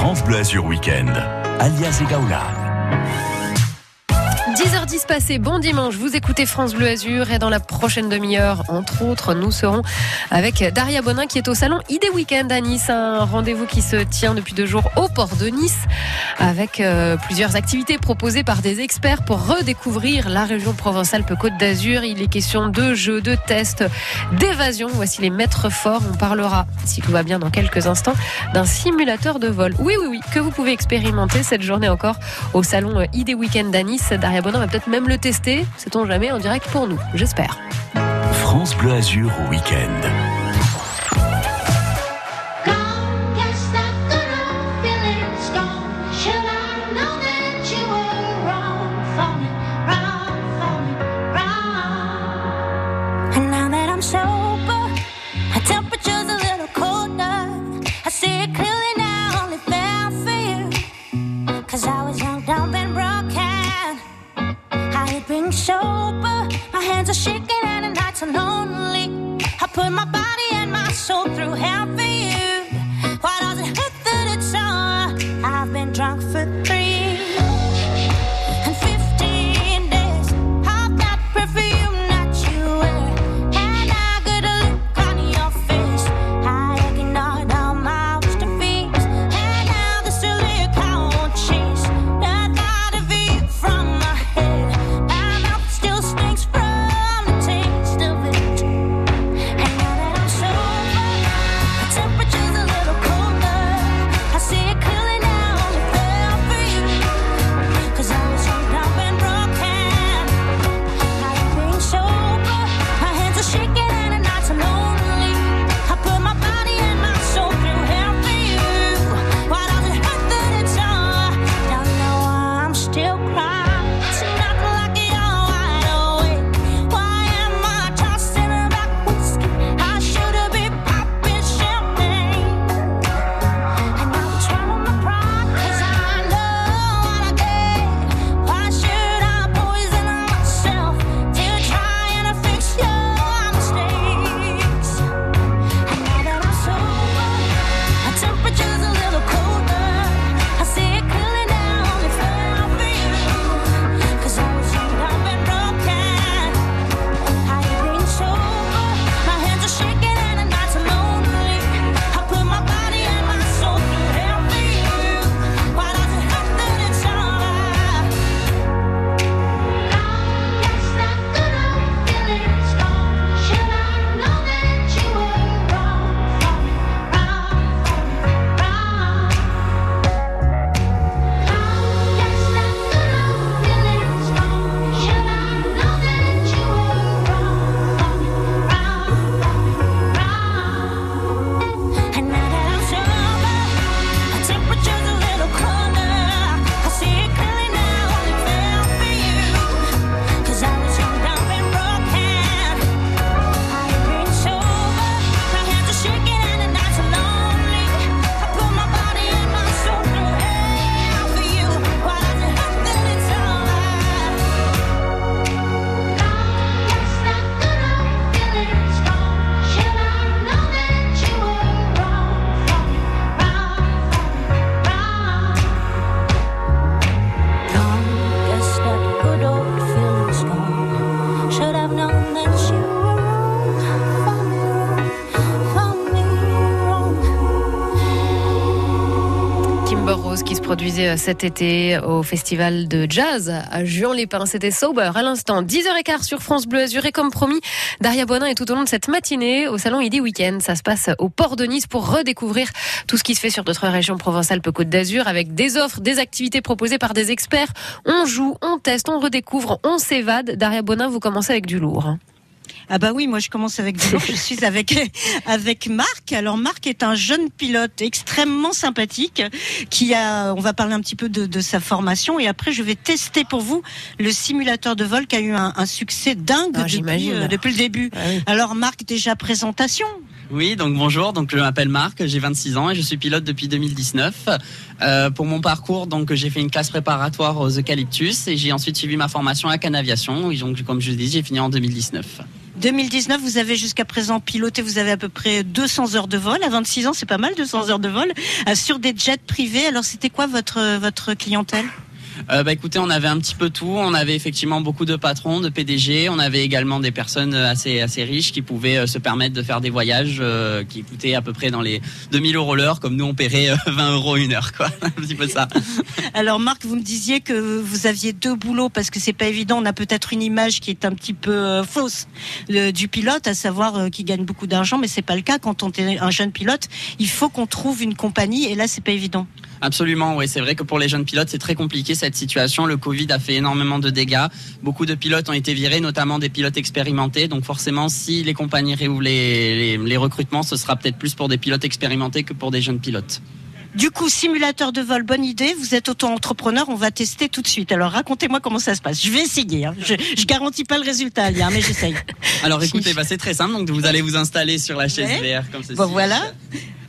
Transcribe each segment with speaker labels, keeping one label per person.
Speaker 1: France Bleu Weekend, alias Egaula.
Speaker 2: 10h10 passé, bon dimanche, vous écoutez France Bleu Azur et dans la prochaine demi-heure, entre autres, nous serons avec Daria Bonin qui est au salon Idée Weekend à Nice, un rendez-vous qui se tient depuis deux jours au port de Nice avec euh, plusieurs activités proposées par des experts pour redécouvrir la région Provence-Alpes-Côte d'Azur. Il est question de jeux, de tests, d'évasion. Voici les maîtres forts. On parlera, si tout va bien dans quelques instants, d'un simulateur de vol. Oui, oui, oui, que vous pouvez expérimenter cette journée encore au salon Idée Weekend à Nice. Daria Bonin on va peut-être même le tester, sait-on jamais, en direct pour nous, j'espère.
Speaker 1: France Bleu Azur au week-end.
Speaker 2: are shaking and the nights are lonely. I put my body and my soul through hell for you. Why does it hurt that it's all? I've been drunk for three. Cet été au festival de jazz à Juan-les-Pins. C'était Sober à l'instant. 10h15 sur France Bleu Azur et comme promis, Daria Bonin est tout au long de cette matinée au salon ID Weekend. Ça se passe au port de Nice pour redécouvrir tout ce qui se fait sur notre région Provence-Alpes-Côte d'Azur avec des offres, des activités proposées par des experts. On joue, on teste, on redécouvre, on s'évade. Daria Bonin, vous commencez avec du lourd.
Speaker 3: Ah bah oui, moi je commence avec du Je suis avec avec Marc. Alors Marc est un jeune pilote extrêmement sympathique qui a. On va parler un petit peu de, sa formation et après je vais tester pour vous le simulateur de vol qui a eu un, succès dingue ah, depuis, euh, depuis, le début. Ah Alors Marc, déjà présentation.
Speaker 4: Oui, donc bonjour, donc je m'appelle Marc, j'ai 26 ans et je suis pilote depuis 2019. Euh, pour mon parcours, donc j'ai fait une classe préparatoire aux eucalyptus et j'ai ensuite suivi ma formation à Canaviation. donc comme je dis, j'ai fini en 2019.
Speaker 3: 2019, vous avez jusqu'à présent piloté, vous avez à peu près 200 heures de vol. À 26 ans, c'est pas mal, 200 heures de vol, euh, sur des jets privés. Alors, c'était quoi votre, votre clientèle?
Speaker 4: Euh, bah écoutez, on avait un petit peu tout. On avait effectivement beaucoup de patrons, de PDG. On avait également des personnes assez assez riches qui pouvaient euh, se permettre de faire des voyages euh, qui coûtaient à peu près dans les 2000 euros l'heure, comme nous on paierait 20 euros une heure, quoi. un petit peu ça.
Speaker 3: Alors Marc, vous me disiez que vous aviez deux boulots parce que c'est pas évident. On a peut-être une image qui est un petit peu fausse du pilote, à savoir qu'il gagne beaucoup d'argent, mais c'est pas le cas quand on est un jeune pilote. Il faut qu'on trouve une compagnie et là c'est pas évident.
Speaker 4: Absolument, oui. C'est vrai que pour les jeunes pilotes, c'est très compliqué cette situation. Le Covid a fait énormément de dégâts. Beaucoup de pilotes ont été virés, notamment des pilotes expérimentés. Donc forcément, si les compagnies réouvrent les, les, recrutements, ce sera peut-être plus pour des pilotes expérimentés que pour des jeunes pilotes.
Speaker 3: Du coup, simulateur de vol, bonne idée. Vous êtes auto-entrepreneur, on va tester tout de suite. Alors, racontez-moi comment ça se passe. Je vais essayer. Hein. Je, je garantis pas le résultat, Liam, mais j'essaye.
Speaker 4: Alors, écoutez, bah, c'est très simple. Donc, vous allez vous installer sur la chaise VR comme ceci.
Speaker 3: Bon, voilà.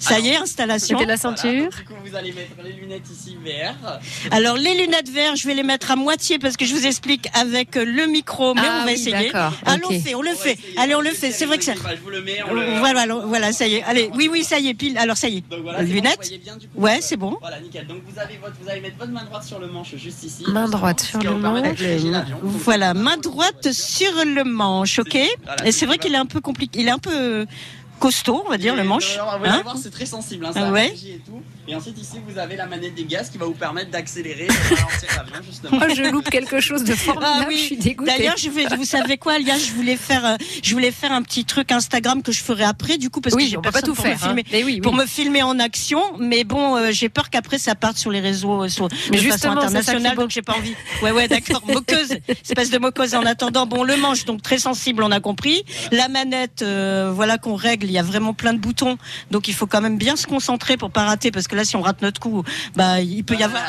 Speaker 3: Ça y est, installation.
Speaker 5: Mettez la ceinture.
Speaker 4: du coup, vous allez mettre les lunettes ici VR.
Speaker 3: Alors, les lunettes VR, je vais les mettre à moitié parce que je vous explique avec le micro, mais
Speaker 5: ah
Speaker 3: on va essayer. Allons, on fait, on le fait. Allez, on le fait. C'est vrai que ça.
Speaker 4: Je vous le mets.
Speaker 3: Voilà, voilà, ça y est. Allez, oui, oui, ça y est, pile. Alors, ça y est.
Speaker 4: Donc, voilà,
Speaker 3: lunettes.
Speaker 4: Bien, du coup,
Speaker 3: ouais, c'est bon.
Speaker 4: Voilà, nickel. Donc, vous, avez votre, vous allez mettre votre main droite sur le manche juste ici.
Speaker 5: Main droite sur le manche.
Speaker 3: Voilà, main droite sur le manche, ok. Et c'est vrai qu'il est un peu compliqué. Il est un peu costaud, on va dire, le manche.
Speaker 4: vous hein voir, c'est très sensible. Hein, ça
Speaker 3: ouais.
Speaker 4: et, tout. Et ensuite, ici, vous avez la manette des gaz qui va vous permettre d'accélérer et ralentir l'avion, justement.
Speaker 5: Moi, je loupe quelque chose de formidable. Ah, oui. Je suis dégoûtée.
Speaker 3: D'ailleurs, je vais, vous savez quoi, Lia, je voulais faire, euh, je voulais faire un petit truc Instagram que je ferai après, du coup, parce
Speaker 5: que
Speaker 3: j'ai
Speaker 5: pas tout
Speaker 3: pour
Speaker 5: faire,
Speaker 3: me filmer,
Speaker 5: hein. mais oui,
Speaker 3: pour me filmer en action. Mais bon, euh, j'ai peur qu'après ça parte sur les réseaux, euh, sur, mais de façon internationale, donc j'ai pas envie. Ouais, ouais, d'accord. moqueuse, espèce de moqueuse. En attendant, bon, le manche, donc très sensible, on a compris. La manette, voilà qu'on règle. Il y a vraiment plein de boutons donc il faut quand même bien se concentrer pour pas rater, parce que là, si on rate notre coup, bah il peut y avoir.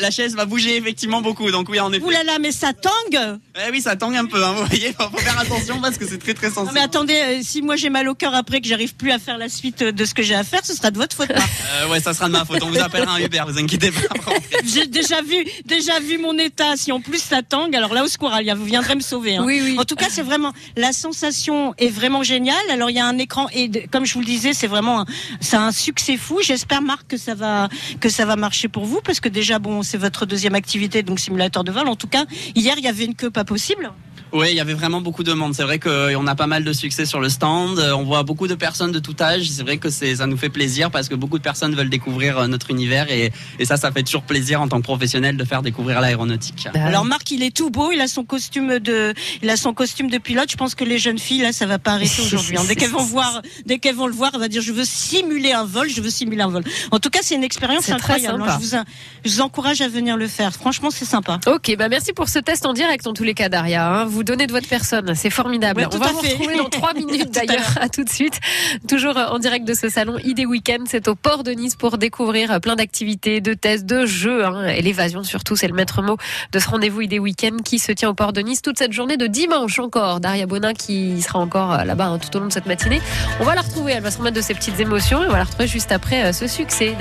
Speaker 4: La, chaise va bouger effectivement beaucoup, donc oui, en effet.
Speaker 3: Ouh là là, mais ça tangue.
Speaker 4: Eh oui, ça tangue un peu. Hein, vous voyez, faut faire attention parce que c'est très très sensible.
Speaker 3: mais attendez, euh, si moi j'ai mal au cœur après que j'arrive plus à faire la suite de ce que j'ai à faire, ce sera de votre faute.
Speaker 4: euh, ouais, ça sera de ma faute. On vous appellera un Uber, vous inquiétez pas.
Speaker 3: j'ai déjà vu, déjà vu mon état. Si en plus ça tangue, alors là au secours, Alia, vous viendrez me sauver. Hein.
Speaker 5: Oui, oui.
Speaker 3: En tout cas, c'est vraiment la sensation est vraiment géniale. Alors il y a un écran et comme je vous le disais, c'est vraiment c'est un succès fou. J'espère Marc que ça va que ça va marcher pour vous parce que déjà bon, c'est votre deuxième activité donc simulateur de vol. En tout cas, hier il y avait une queue pas possible.
Speaker 4: Oui, il y avait vraiment beaucoup de monde. C'est vrai qu'on a pas mal de succès sur le stand. On voit beaucoup de personnes de tout âge. C'est vrai que ça nous fait plaisir parce que beaucoup de personnes veulent découvrir euh, notre univers et, et ça, ça fait toujours plaisir en tant que professionnel de faire découvrir l'aéronautique.
Speaker 3: Bah Alors Marc, il est tout beau. Il a son costume de, il a son costume de pilote. Je pense que les jeunes filles là, ça va pas arrêter aujourd'hui. Hein. Dès qu'elles vont voir, dès qu'elles vont le voir, elle va dire je veux simuler un vol, je veux simuler un vol. En tout cas, c'est une expérience incroyable. Hein. Je, vous, je vous encourage à venir le faire. Franchement, c'est sympa.
Speaker 5: Ok, bah merci pour ce test en direct en tous les cas, Daria. Hein. Vous donnez de votre personne, c'est formidable. On va vous retrouver dans trois minutes d'ailleurs. à, tout de suite. Toujours en direct de ce salon ID Weekend, c'est au port de Nice pour découvrir plein d'activités, de tests, de jeux hein. et l'évasion surtout, c'est le maître mot de ce rendez-vous ID Weekend qui se tient au port de Nice toute cette journée de dimanche encore. Daria Bonin qui sera encore euh, là-bas hein, tout au long de cette matinée. On va la retrouver, elle va se remettre de ses petites émotions et on va la retrouver juste après euh, ce succès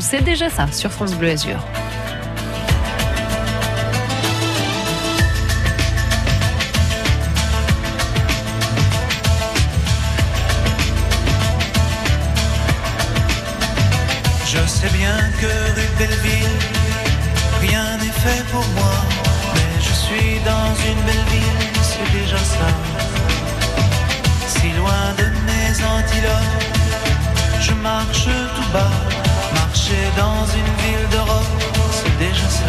Speaker 5: C'est déjà ça sur France Bleu Azur.
Speaker 6: sais bien que rue Belleville, rien n'est fait pour moi. Mais je suis dans une belle ville, c'est déjà ça. Si loin de mes antilopes, je marche tout bas. Marcher dans une ville d'Europe, c'est déjà ça.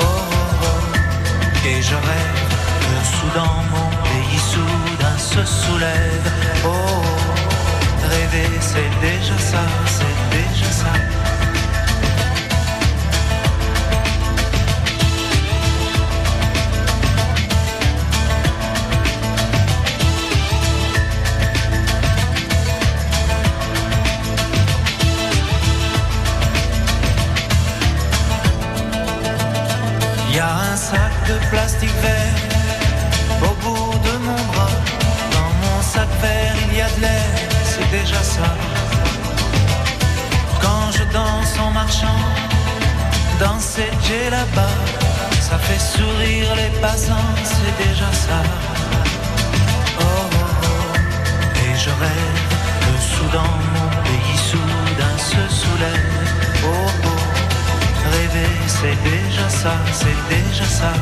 Speaker 6: Oh, oh, oh. Et je rêve que soudain mon pays soudain se soulève. Oh, oh. rêver c'est déjà ça, c'est déjà ça. Sac de plastique vert au bout de mon bras. Dans mon sac vert, il y a de l'air, c'est déjà ça je danse en marchant dans cette là-bas. Ça fait sourire les passants, c'est déjà ça. je rêve que soudain mon pays soudain se soulève. Oh oh, c'est déjà ça, c'est déjà ça.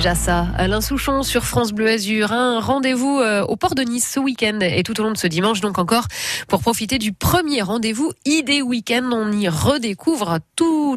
Speaker 6: Déjà ça.
Speaker 5: Alain Souchon sur France Bleu Azur. Un rendez-vous euh, au port de Nice ce week-end et tout au long de ce dimanche, donc encore pour profiter du premier rendez-vous ID Week-end. On y redécouvre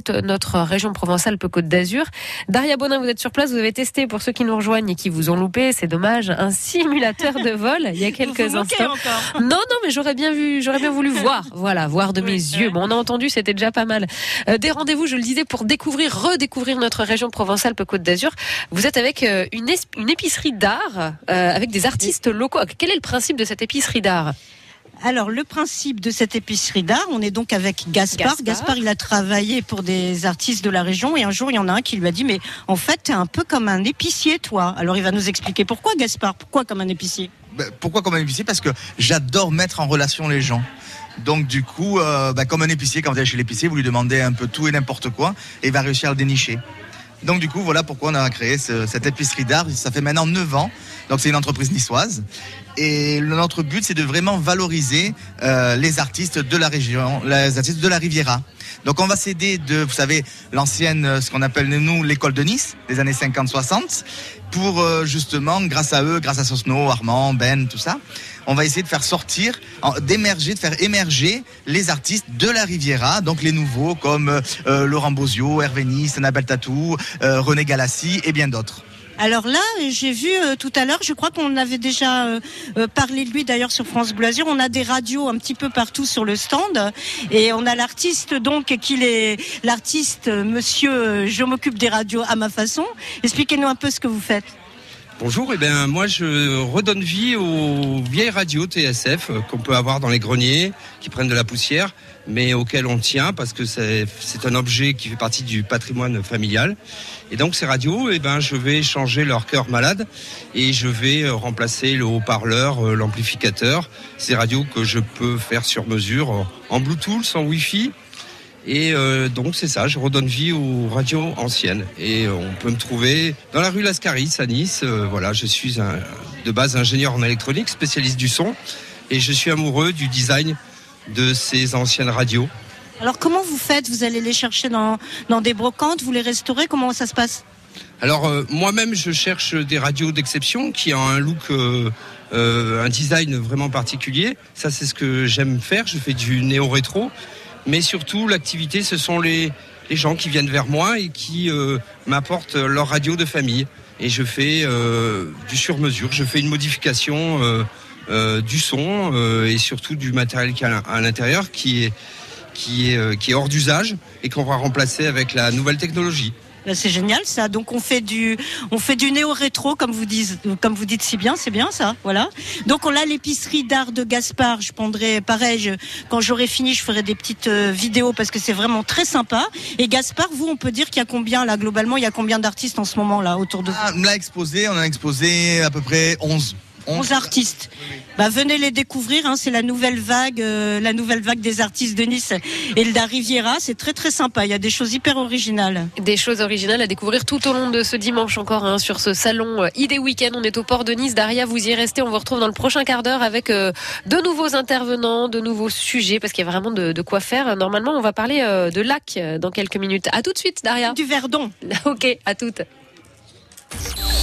Speaker 5: toute notre région Provence-Alpes-Côte d'Azur. Daria Bonin, vous êtes sur place, vous avez testé pour ceux qui nous rejoignent et qui vous ont loupé, c'est dommage, un simulateur de vol il y a quelques
Speaker 3: Vous
Speaker 5: instants.
Speaker 3: encore.
Speaker 5: Non, non, mais j'aurais bien vu, j'aurais bien voulu voir, voilà, voir de
Speaker 3: Oui,
Speaker 5: mes yeux. Bon, on a entendu, c'était déjà pas mal. Euh, des rendez-vous, je le disais, pour découvrir, redécouvrir notre région Provence-Alpes-Côte d'Azur. Vous êtes avec euh, une épicerie d'art, euh, avec des artistes locaux. Quel est le principe de cette épicerie d'art?
Speaker 3: Alors, le principe de cette épicerie d'art, on est donc avec Gaspard.
Speaker 5: Gaspard.
Speaker 3: Gaspard, il a travaillé pour des artistes de la région et un jour, il y en a un qui lui a dit, mais en fait, t'es un peu comme un épicier, toi. Alors, il va nous expliquer pourquoi, Gaspard. Pourquoi comme un épicier?
Speaker 7: Ben, pourquoi comme un épicier? Parce que j'adore mettre en relation les gens. Donc du coup, euh, ben, comme un épicier, quand vous allez chez l'épicier, vous lui demandez un peu tout et n'importe quoi, et il va réussir à le dénicher. Donc du coup, voilà pourquoi on a créé ce- cette épicerie d'art. Ça fait maintenant 9 ans. Donc c'est une entreprise niçoise. Et notre but, c'est de vraiment valoriser euh, les artistes de la région, les artistes de la Riviera. Donc on va s'aider de, vous savez, l'ancienne, euh, ce qu'on appelle nous l'école de Nice, des années 50-60, pour euh, justement, grâce à eux, grâce à Sosno, Armand, Ben, tout ça, on va essayer de faire sortir, d'émerger, de faire émerger les artistes de la Riviera, donc les nouveaux comme euh, euh, Laurent Bozio, Hervé Nice, Annabelle Tatou, euh, René Galassi et bien d'autres.
Speaker 3: Alors là, j'ai vu tout à l'heure, je crois qu'on avait déjà parlé de lui d'ailleurs sur France Bleu. On a des radios un petit peu partout sur le stand et on a l'artiste donc qui est l'artiste Monsieur Je m'occupe des radios à ma façon. Expliquez-nous un peu ce que vous faites.
Speaker 8: Bonjour, et ben moi je redonne vie aux vieilles radios TSF euh, qu'on peut avoir dans les greniers, qui prennent de la poussière, mais auxquelles on tient parce que c'est un objet qui fait partie du patrimoine familial. Et donc ces radios, et ben je vais changer leur cœur malade et je vais euh, remplacer le haut-parleur, euh, l'amplificateur. Ces radios que je peux faire sur mesure en Bluetooth, en Wi-Fi. Et euh, donc c'est ça, je redonne vie aux radios anciennes. Et euh, on peut me trouver dans la rue Lascaris à Nice. Euh, voilà, je suis un, de base ingénieur en électronique, spécialiste du son, et je suis amoureux du design de ces anciennes radios.
Speaker 3: Alors comment vous faites? Vous allez les chercher dans, dans des brocantes, vous les restaurez? Comment ça se passe?
Speaker 8: Alors euh, moi-même, je cherche des radios d'exception qui ont un look, euh, euh, un design vraiment particulier. Ça, c'est ce que j'aime faire. Je fais du néo-rétro, mais surtout l'activité, ce sont les, les gens qui viennent vers moi et qui euh, m'apportent leur radio de famille. Et je fais euh, du sur-mesure. Je fais une modification euh, du son et surtout du matériel qui est à l'in- à l'intérieur qui est qui est, qui est hors d'usage et qu'on va remplacer avec la nouvelle technologie.
Speaker 3: Là, C'est génial ça. Donc on fait du on fait du néo rétro comme vous dites comme vous dites si bien, c'est bien ça. Voilà. Donc on a l'épicerie d'art de Gaspard, je prendrai pareil, je- quand j'aurai fini, je ferai des petites euh, vidéos parce que c'est vraiment très sympa. Et Gaspard, vous on peut dire qu'il y a combien là globalement, il y a combien d'artistes en ce moment là autour de vous?
Speaker 7: Ah, Là exposé, on a exposé à peu près 11.
Speaker 3: 11 artistes. Bah, venez les découvrir. Hein, c'est la nouvelle vague, euh, la nouvelle vague des artistes de Nice et de la Riviera. C'est très très sympa. Il y a des choses hyper originales.
Speaker 5: Des choses originales à découvrir tout au long de ce dimanche encore hein, sur ce salon euh, Idée Week-end. On est au port de Nice. Daria, vous y restez. On vous retrouve dans le prochain quart d'heure avec euh, de nouveaux intervenants, de nouveaux sujets parce qu'il y a vraiment de, de quoi faire. Normalement, on va parler euh, de lac dans quelques minutes. À tout de suite, Daria.
Speaker 3: Du Verdon.
Speaker 5: Ok, à toutes.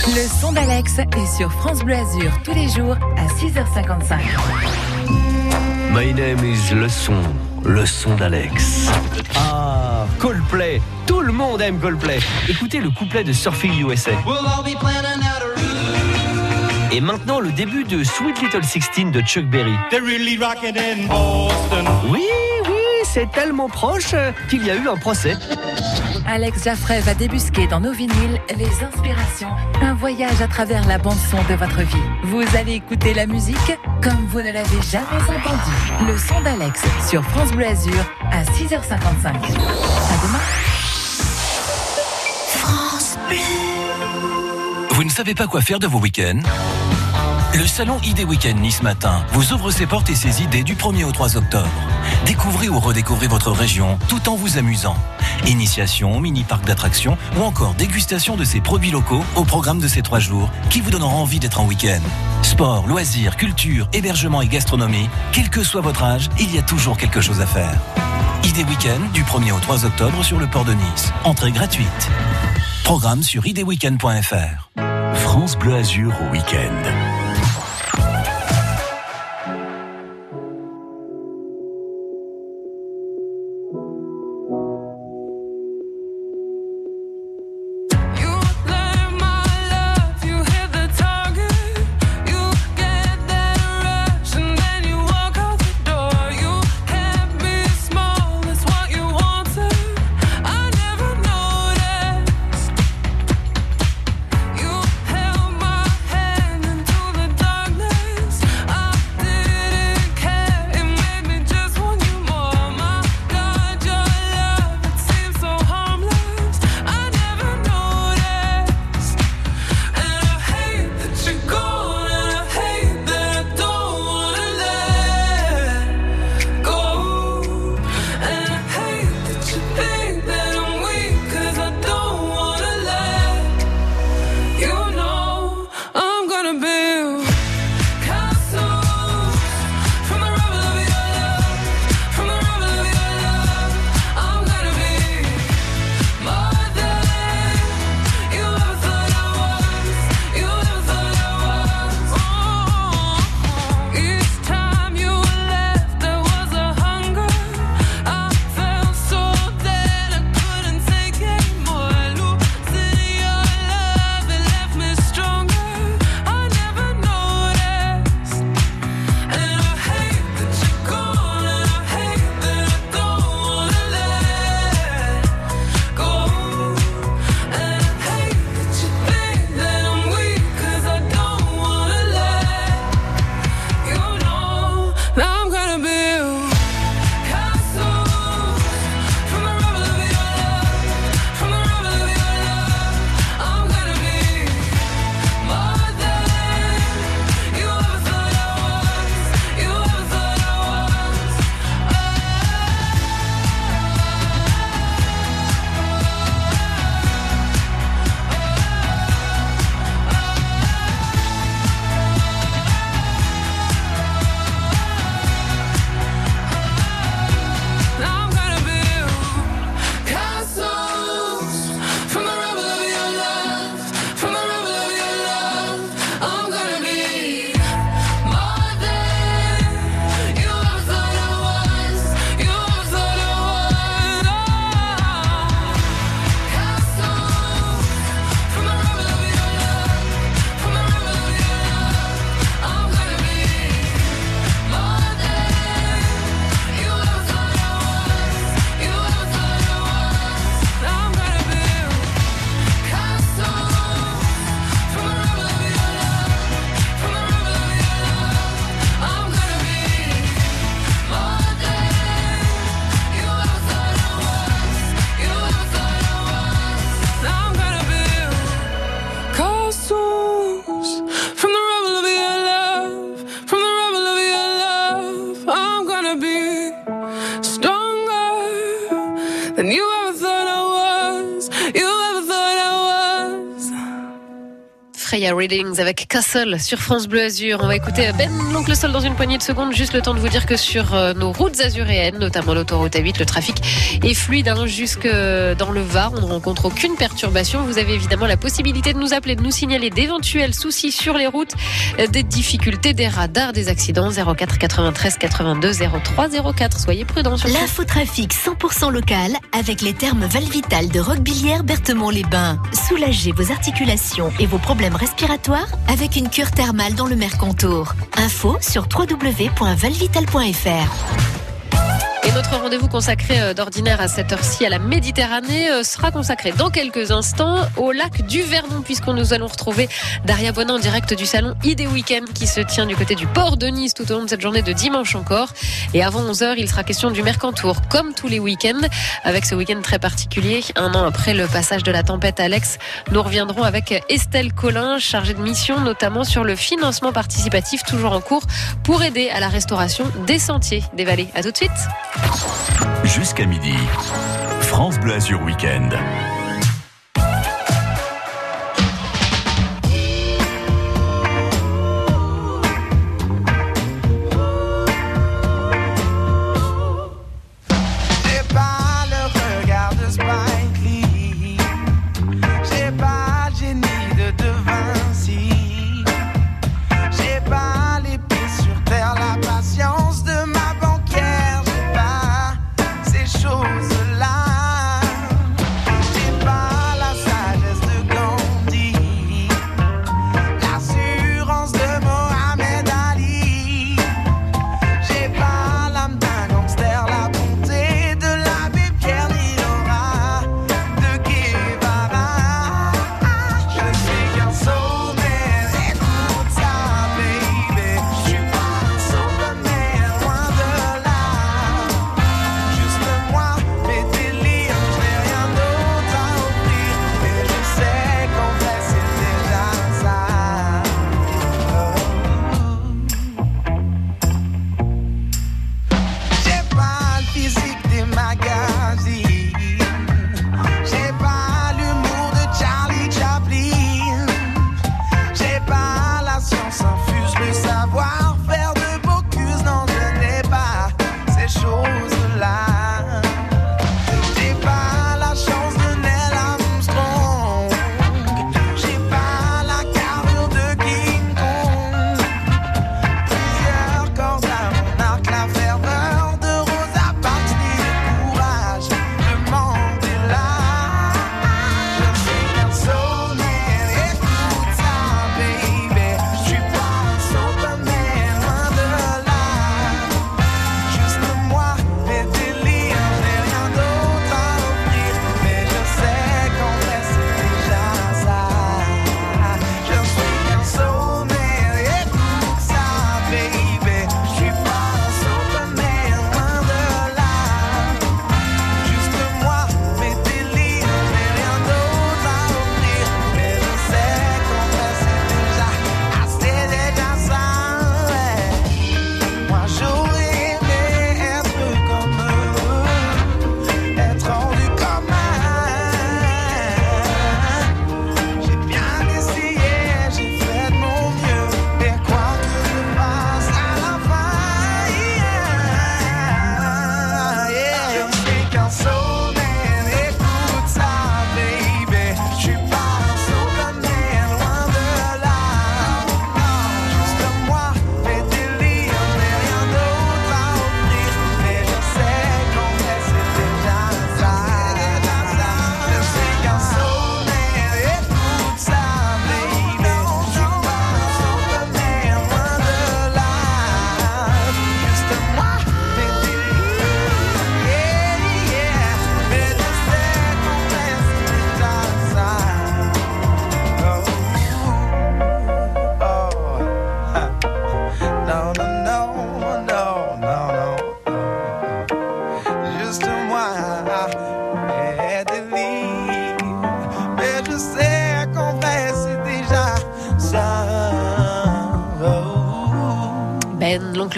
Speaker 9: Le son d'Alex est sur France Bleu Azur tous les jours à 6h55.
Speaker 10: My name is Le Son, le son d'Alex.
Speaker 11: Ah, Coldplay. Tout le monde aime Coldplay. Écoutez le couplet de Surfing USA. Et maintenant le début de Sweet Little Sixteen de Chuck Berry. Oui, oui, c'est tellement proche euh, qu'il y a eu un procès.
Speaker 9: Alex Jaffray va débusquer dans nos vinyles les inspirations. Un voyage à travers la bande-son de votre vie. Vous allez écouter la musique comme vous ne l'avez jamais entendue. Le son d'Alex sur France Bleu Azur à 6h55. À demain.
Speaker 10: Vous ne savez pas quoi faire de vos week-ends? Le salon Idée Week-end Nice Matin vous ouvre ses portes et ses idées du 1er au 3 octobre. Découvrez ou redécouvrez votre région tout en vous amusant. Initiation, mini-parc d'attractions ou encore dégustation de ces produits locaux au programme de ces trois jours qui vous donneront envie d'être en week-end. Sport, loisirs, culture, hébergement et gastronomie, quel que soit votre âge, il y a toujours quelque chose à faire. Idée Week-end du 1er au 3 octobre sur le port de Nice. Entrée gratuite. Programme sur idéweekend.fr. France Bleu Azur au week-end.
Speaker 5: Readings avec Castle sur France Bleu Azur. On va écouter Ben l'oncle Sol dans une poignée de secondes. Juste le temps de vous dire que sur euh, nos routes azuréennes, notamment l'autoroute A8, le trafic est fluide hein, jusque dans le Var. On ne rencontre aucune perturbation. Vous avez évidemment la possibilité de nous appeler, de nous signaler d'éventuels soucis sur les routes, euh, des difficultés, des radars, des accidents. 04 93 82 03 04. Soyez prudents.
Speaker 12: L'infotrafic 100% local avec les termes Valvital de Roquebillière Berthemont-les-Bains. Soulagez vos articulations et vos problèmes respiratoires avec une cure thermale dans le Mercontour. Info sur www.valvital.fr.
Speaker 5: Notre rendez-vous consacré euh, d'ordinaire à cette heure-ci à la Méditerranée euh, sera consacré dans quelques instants au lac du Vernon puisqu'on nous allons retrouver Daria Bonin en direct du salon ID Weekend qui se tient du côté du port de Nice tout au long de cette journée de dimanche encore. Et avant 11h, il sera question du Mercantour comme tous les week-ends avec ce week-end très particulier. Un an après le passage de la tempête Alex, nous reviendrons avec Estelle Collin chargée de mission notamment sur le financement participatif toujours en cours pour aider à la restauration des sentiers des vallées. À tout de suite.
Speaker 13: Jusqu'à midi. France Bleu Azur Week-end.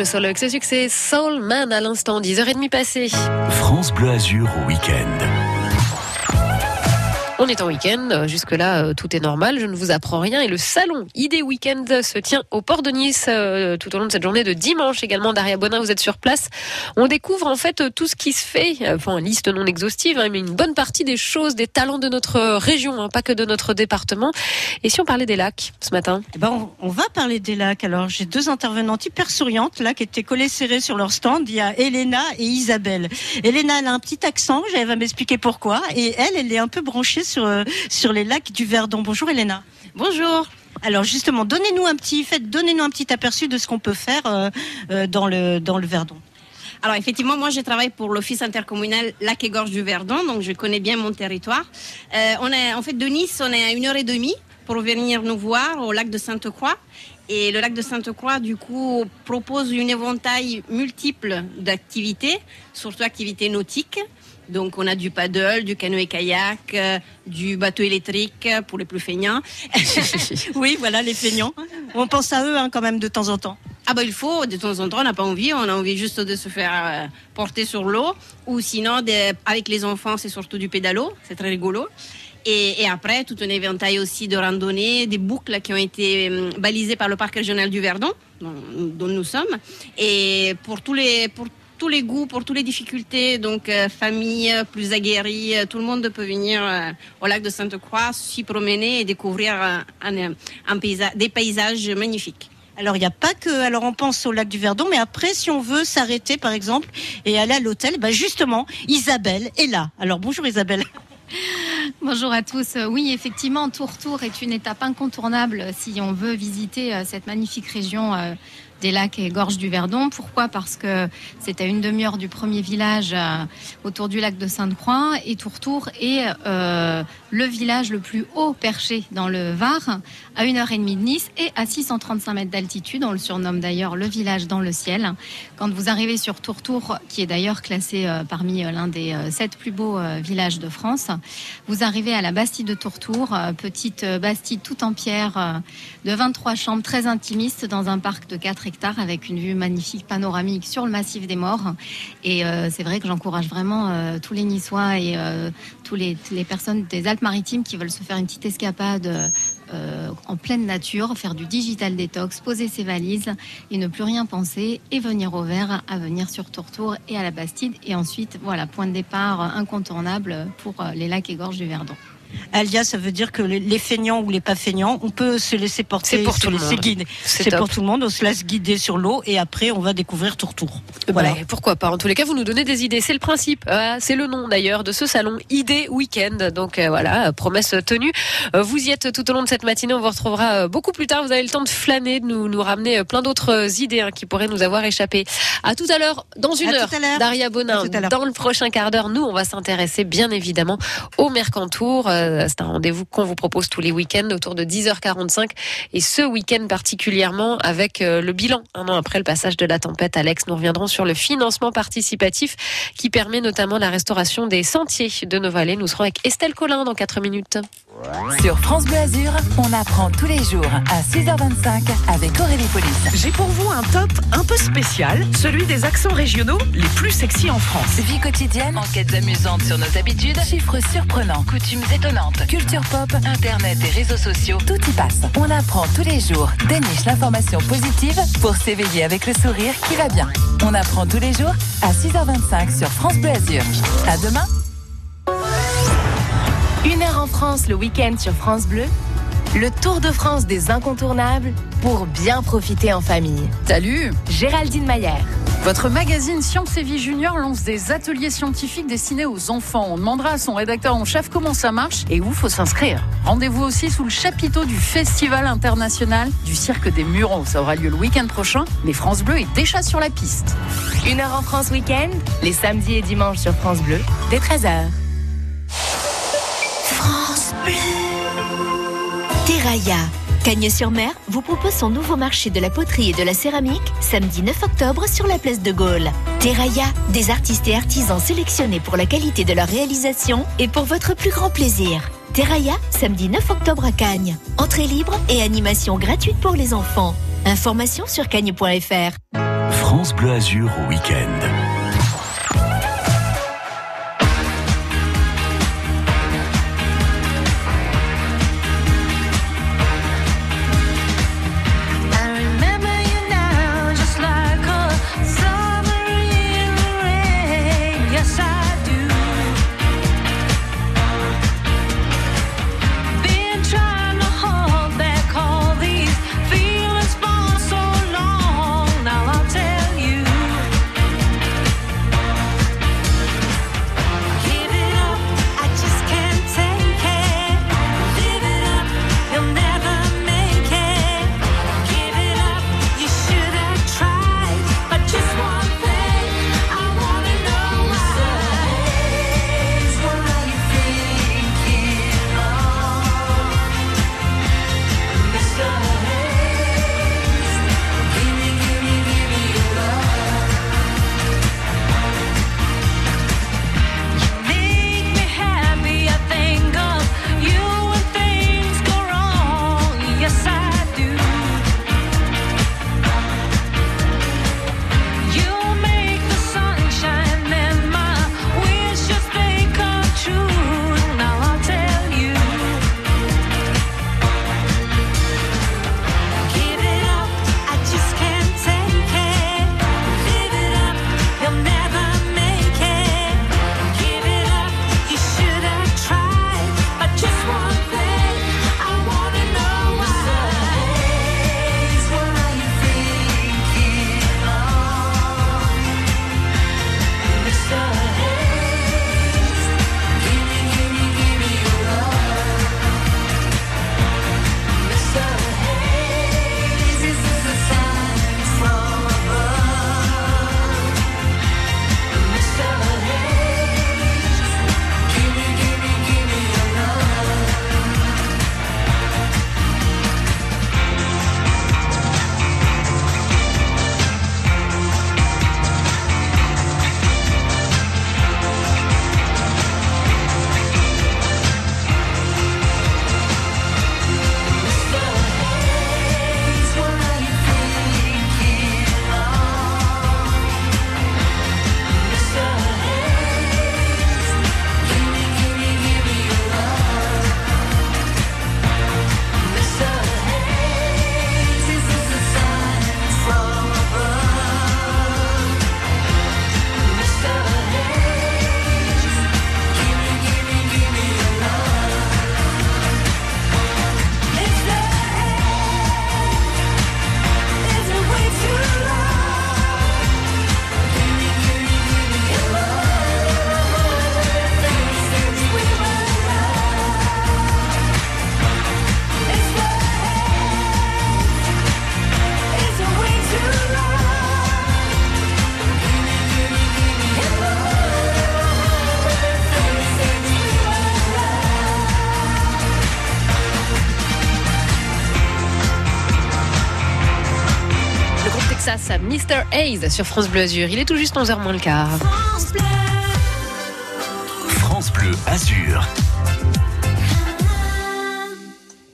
Speaker 5: Ce succès Soul Man à l'instant, 10h30 passées.
Speaker 13: France Bleu Azur au week-end.
Speaker 5: On est en week-end, jusque-là euh, tout est normal, je ne vous apprends rien. Et le salon ID Weekend se tient au port de Nice euh, tout au long de cette journée de dimanche également. Daria Bonin, vous êtes sur place. On découvre en fait tout ce qui se fait, enfin liste non exhaustive, hein, mais une bonne partie des choses, des talents de notre région, hein, pas que de notre département. Et si on parlait des lacs ce matin?
Speaker 3: Eh ben, on, va parler des lacs. Alors, j'ai deux intervenantes hyper souriantes là qui étaient collées serrées sur leur stand. Il y a Elena et Isabelle. Elena, elle a un petit accent. Elle va m'expliquer pourquoi. Et elle, elle est un peu branchée euh, sur les lacs du Verdon. Bonjour, Elena.
Speaker 14: Bonjour.
Speaker 3: Alors justement, donnez-nous un petit, faites, donnez-nous un petit aperçu de ce qu'on peut faire euh, euh, dans le dans le Verdon.
Speaker 14: Alors effectivement, moi je travaille pour l'office intercommunal Lac et Gorge du Verdon, donc je connais bien mon territoire. Euh, on est en fait de Nice, on est à une heure et demie pour venir nous voir au lac de Sainte-Croix. Et le lac de Sainte-Croix, du coup, propose une éventail multiple d'activités, surtout activités nautiques. Donc on a du paddle, du canoë-kayak, euh, du bateau électrique euh, pour les plus feignants.
Speaker 3: oui, voilà les feignants. On pense à eux hein, quand même de temps en temps.
Speaker 14: Ah bah il faut, de temps en temps, on n'a pas envie, on a envie juste de se faire euh, porter sur l'eau, ou sinon, des- avec les enfants, c'est surtout du pédalo, c'est très rigolo. Et, et après, tout un éventail aussi de randonnées, des boucles qui ont été balisées par le parc régional du Verdon, dont, dont nous sommes. Et pour tous les, pour tous les goûts, pour toutes les difficultés, donc euh, famille plus aguerrie, euh, tout le monde peut venir euh, au lac de Sainte-Croix, s'y promener et découvrir euh, un, un paysage, des paysages magnifiques.
Speaker 3: Alors il n'y a pas que, alors on pense au lac du Verdon, mais après si on veut s'arrêter par exemple et aller à l'hôtel, bah justement Isabelle est là. Alors bonjour Isabelle.
Speaker 15: Bonjour à tous. Euh, Oui, effectivement, Tour Tour est une étape incontournable si on veut visiter euh, cette magnifique région euh, des lacs et gorges du Verdon. Pourquoi? Parce que c'est à une demi-heure du premier village euh, autour du lac de Sainte-Croix et Tour Tour est euh, le village le plus haut perché dans le Var, à une heure et demie de Nice et à 635 mètres d'altitude. On le surnomme d'ailleurs le village dans le ciel. Quand vous arrivez sur Tour Tour, qui est d'ailleurs classé euh, parmi l'un des sept plus beaux villages de France, vous arrivez à la Bastide de Tourtour, petite Bastide toute en pierre de 23 chambres très intimiste dans un parc de 4 avec une vue magnifique panoramique sur le massif des morts. Et euh, c'est vrai que j'encourage vraiment euh, tous les Niçois et euh, tous les, les personnes des Alpes-Maritimes qui veulent se faire une petite escapade. euh, en pleine nature, faire du digital détox, poser ses valises et ne plus rien penser et venir au vert, à venir sur Tourtour et à la Bastide. Et ensuite, voilà, point de départ incontournable pour les lacs et gorges du Verdon.
Speaker 3: Alia, ça veut dire que les, les feignants ou les pas feignants, on peut se laisser porter,
Speaker 5: C'est pour tout le monde.
Speaker 3: guider.
Speaker 5: C'est
Speaker 3: pour tout le monde. On se laisse guider sur l'eau et après on va découvrir Tourtour.
Speaker 5: Voilà. pourquoi pas. En tous les cas, vous nous donnez des idées. C'est le principe. Euh, c'est le nom d'ailleurs de ce salon Idée Weekend. Donc euh, voilà, promesse tenue. Euh, vous y êtes tout au long de cette matinée. On vous retrouvera euh, beaucoup plus tard. Vous avez le temps de flâner, de nous, nous ramener plein d'autres idées hein, qui pourraient nous avoir échappé. À tout à l'heure, dans une
Speaker 3: À
Speaker 5: heure. Daria Bonin. Dans le prochain quart d'heure, nous, on va s'intéresser bien évidemment au Mercantour. Euh, c'est un rendez-vous qu'on vous propose tous les week-ends autour de 10h45 et ce week-end particulièrement avec euh, le bilan un an après le passage de la tempête. Alex, nous reviendrons sur le financement participatif qui permet notamment la restauration des sentiers de nos vallées. Nous serons avec Estelle Collin dans 4 minutes.
Speaker 9: Sur France Bleu Azur, on apprend tous les jours à 6h25 avec Aurélie Police.
Speaker 16: J'ai pour vous un top un peu spécial, celui des accents régionaux les plus sexy en France.
Speaker 9: Vie quotidienne, enquêtes amusantes sur nos habitudes, chiffres surprenants, coutumes étonnantes, culture pop, internet et réseaux sociaux, tout y passe. On apprend tous les jours, déniche l'information positive pour s'éveiller avec le sourire qui va bien. On apprend tous les jours à 6h25 sur France Bleu Azur. À demain
Speaker 17: Une heure en France le week-end sur France Bleu. Le Tour de France des incontournables pour bien profiter en famille.
Speaker 18: Salut
Speaker 17: Géraldine Maillère.
Speaker 18: Votre magazine Science et Vie Junior lance des ateliers scientifiques destinés aux enfants. On demandera à son rédacteur en chef comment ça marche et où faut s'inscrire. Rendez-vous aussi sous le chapiteau du Festival international du Cirque des Mureaux. Ça aura lieu le week-end prochain, mais France Bleu est déjà sur la piste.
Speaker 17: Une heure en France week-end, les samedis et dimanches sur France Bleu, dès 13h.
Speaker 12: France Bleu. Terraia. Cagnes-sur-Mer vous propose son nouveau marché de la poterie et de la céramique samedi 9 octobre sur la place de Gaulle. Terraia, des artistes et artisans sélectionnés pour la qualité de leur réalisation et pour votre plus grand plaisir. Terraia, samedi 9 octobre à Cagnes. Entrée libre et animation gratuite pour les enfants. Information sur cagnes.fr.
Speaker 13: France Bleu Azur au week-end.
Speaker 5: Mr. Hayes sur France Bleu Azur. Il est tout juste 11h moins le quart.
Speaker 13: France Bleu Azur.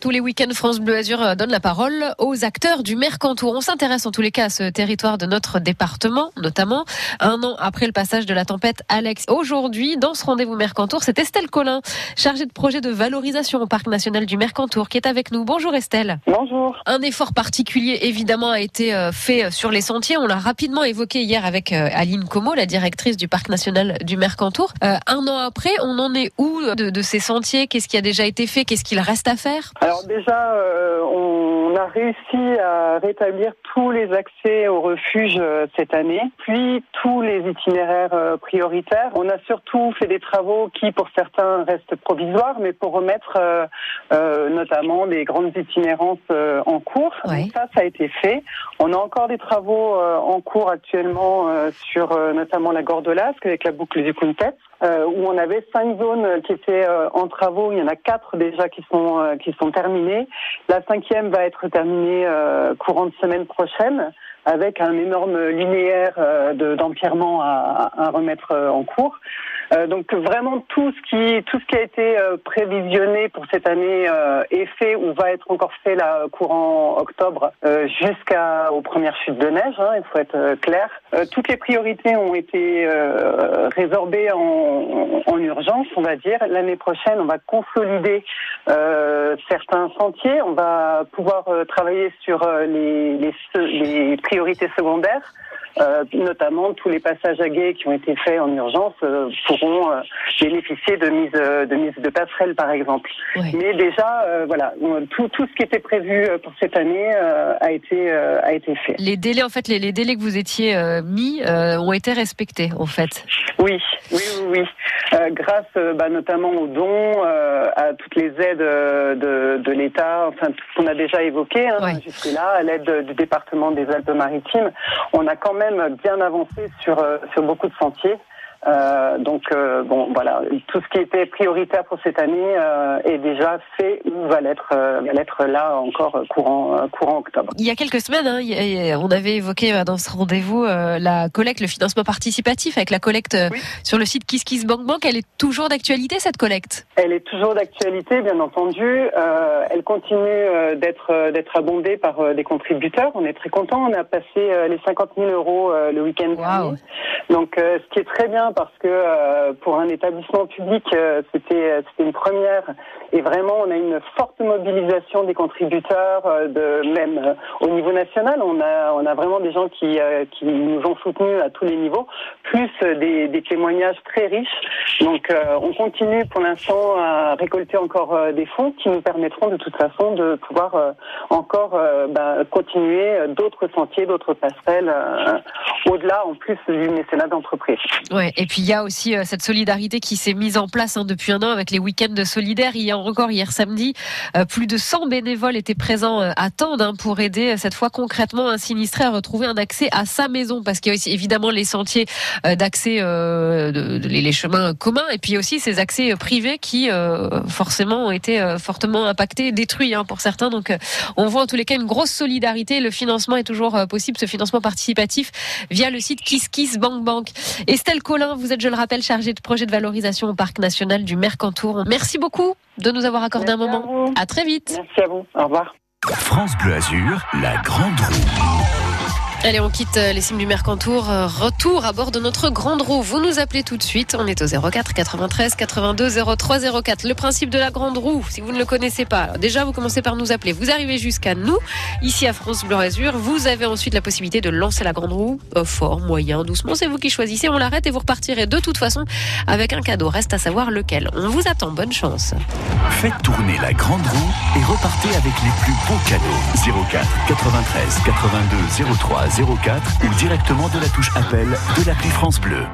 Speaker 5: Tous les week-ends, France Bleu Azur euh, donne la parole aux acteurs du Mercantour. On s'intéresse en tous les cas à ce territoire de notre département, notamment un an après le passage de la tempête Alex. Aujourd'hui, dans ce rendez-vous Mercantour, c'est Estelle Collin, chargée de projet de valorisation au Parc national du Mercantour, qui est avec nous. Bonjour Estelle.
Speaker 19: Bonjour.
Speaker 5: Un effort particulier, évidemment, a été euh, fait sur les sentiers. On l'a rapidement évoqué hier avec euh, Aline Como, la directrice du Parc national du Mercantour. un an après, on en est où de, de ces sentiers? Qu'est-ce qui a déjà été fait? Qu'est-ce qu'il reste à faire?
Speaker 19: Alors déjà, euh, on a réussi à rétablir tous les accès au refuge euh, cette année, puis tous les itinéraires euh, prioritaires. On a surtout fait des travaux qui, pour certains, restent provisoires, mais pour remettre notamment des grandes itinérances en cours. ça, ça a été fait. On a encore des travaux en cours actuellement sur notamment la Gordelasque avec la boucle du Kuntet. Euh, où on avait cinq zones qui étaient euh, en travaux. Il y en a quatre déjà qui sont euh, qui sont terminées. La cinquième va être terminée courant de semaine prochaine avec un énorme linéaire d'empierrement à, à, remettre en cours. Donc vraiment tout ce qui tout ce qui a été prévisionné pour cette année est fait ou va être encore fait là courant octobre jusqu'aux premières chutes de neige. Hein, il faut être clair. toutes les priorités ont été résorbées en en, urgence, on va dire. L'année prochaine, on va consolider euh, certains sentiers. On va pouvoir euh, travailler sur euh, les, les priorités secondaires. Euh, notamment tous les passages à guet qui ont été faits en urgence euh, pourront euh, bénéficier de mise de mise de passerelle par exemple. Mais déjà voilà tout, tout ce qui était prévu pour cette année a été a été fait.
Speaker 5: Les délais en fait les, les délais que vous étiez mis ont été respectés en fait.
Speaker 19: Oui oui oui, grâce bah, notamment aux dons à toutes les aides de, de l'État enfin tout ce qu'on a déjà évoqué hein, jusque là à l'aide du département des Alpes-Maritimes on a quand même bien avancé sur, euh, sur beaucoup de sentiers. Euh, donc euh, bon voilà, tout ce qui était prioritaire pour cette année euh, est déjà fait ou va l'être va l'être là encore courant courant octobre.
Speaker 5: Il y a quelques semaines, hein, on avait évoqué dans ce rendez-vous la collecte, le financement participatif avec la collecte sur le site KissKissBankBank. Elle est toujours d'actualité cette collecte?
Speaker 19: Elle est toujours d'actualité, bien entendu. elle continue d'être d'être abondée par des contributeurs. On est très content. On a passé les 50 000 euros le week-end dernier. Donc ce qui est très bien parce que euh, pour un établissement public, euh, c'était c'était une première et vraiment on a une forte mobilisation des contributeurs, euh, de même au niveau national, on a vraiment des gens qui nous ont soutenus à tous les niveaux, plus des, témoignages très riches. Donc on continue pour l'instant à récolter encore des fonds qui nous permettront de toute façon de pouvoir encore bah, continuer d'autres sentiers, d'autres passerelles au-delà en plus du mécénat d'entreprise.
Speaker 5: Ouais, et puis il y a aussi euh, cette solidarité qui s'est mise en place hein, depuis un an avec les week-ends solidaires. Hier encore, hier samedi, euh, plus de 100 bénévoles étaient présents euh, à Tende hein, pour aider cette fois concrètement un sinistré à retrouver un accès à sa maison. Parce qu'il y a aussi évidemment les sentiers d'accès, de, les chemins communs, et puis aussi ces accès privés qui forcément ont été fortement impactés, détruits hein, pour certains. Donc on voit en tous les cas une grosse solidarité. Le financement est toujours possible, ce financement participatif via le site KissKissBankBank. Estelle Collin vous êtes, je le rappelle, chargé de projet de valorisation au Parc national du Mercantour. Merci beaucoup de nous avoir accordé un moment. À, très vite.
Speaker 19: Merci à vous. Au revoir.
Speaker 13: France Bleu Azur, la grande roue.
Speaker 5: Allez, on quitte euh, les cimes du Mercantour. Euh, retour à bord de notre grande roue. Vous nous appelez tout de suite. On est au 04 93 82 03 04. Le principe de la grande roue, si vous ne le connaissez pas, déjà vous commencez par nous appeler. Vous arrivez jusqu'à nous, ici à France Bleu Azur. Vous avez ensuite la possibilité de lancer la grande roue, euh, fort, moyen, doucement. C'est vous qui choisissez. On l'arrête et vous repartirez de toute façon avec un cadeau. Reste à savoir lequel. On vous attend. Bonne chance.
Speaker 13: Faites tourner la grande roue et repartez avec les plus beaux cadeaux. 04 93 82 03 04 ou directement de la touche appel de l'appli France Bleu.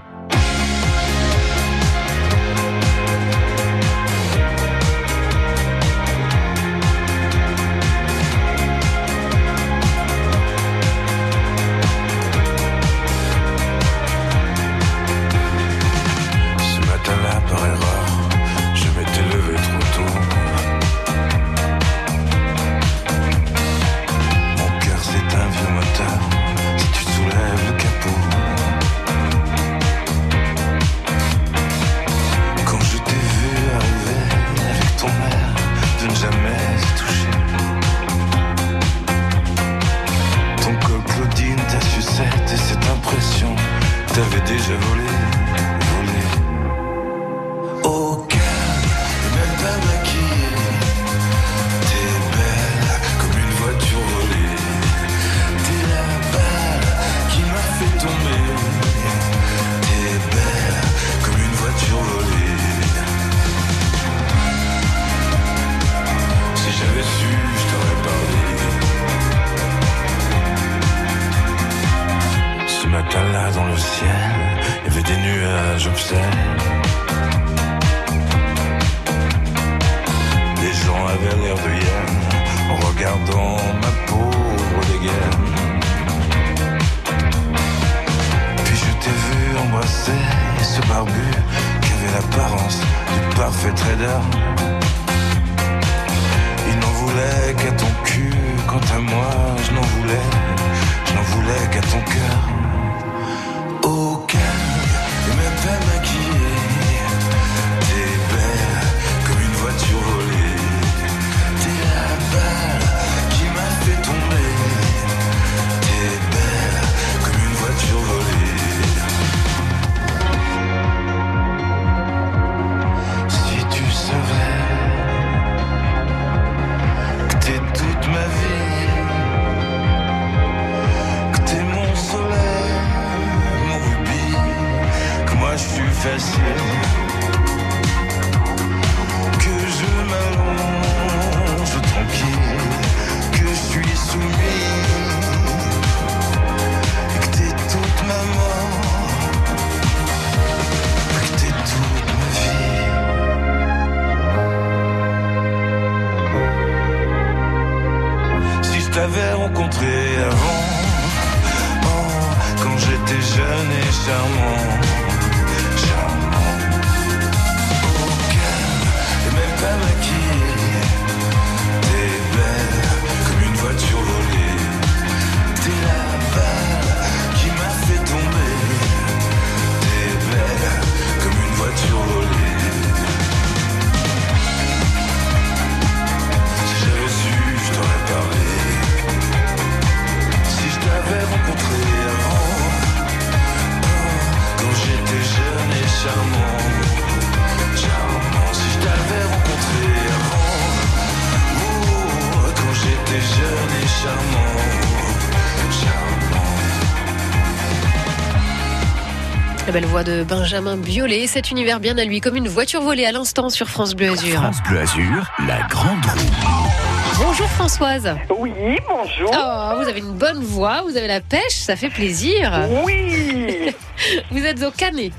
Speaker 6: De
Speaker 5: Benjamin Biolay, cet univers bien à lui, comme une voiture volée à l'instant sur France Bleu Azur.
Speaker 13: France Bleu Azur, la grande roue.
Speaker 5: Bonjour Françoise.
Speaker 20: Oui, bonjour.
Speaker 5: Oh, vous avez une bonne voix, vous avez la pêche, ça fait plaisir.
Speaker 20: Oui.
Speaker 5: vous êtes au Canet.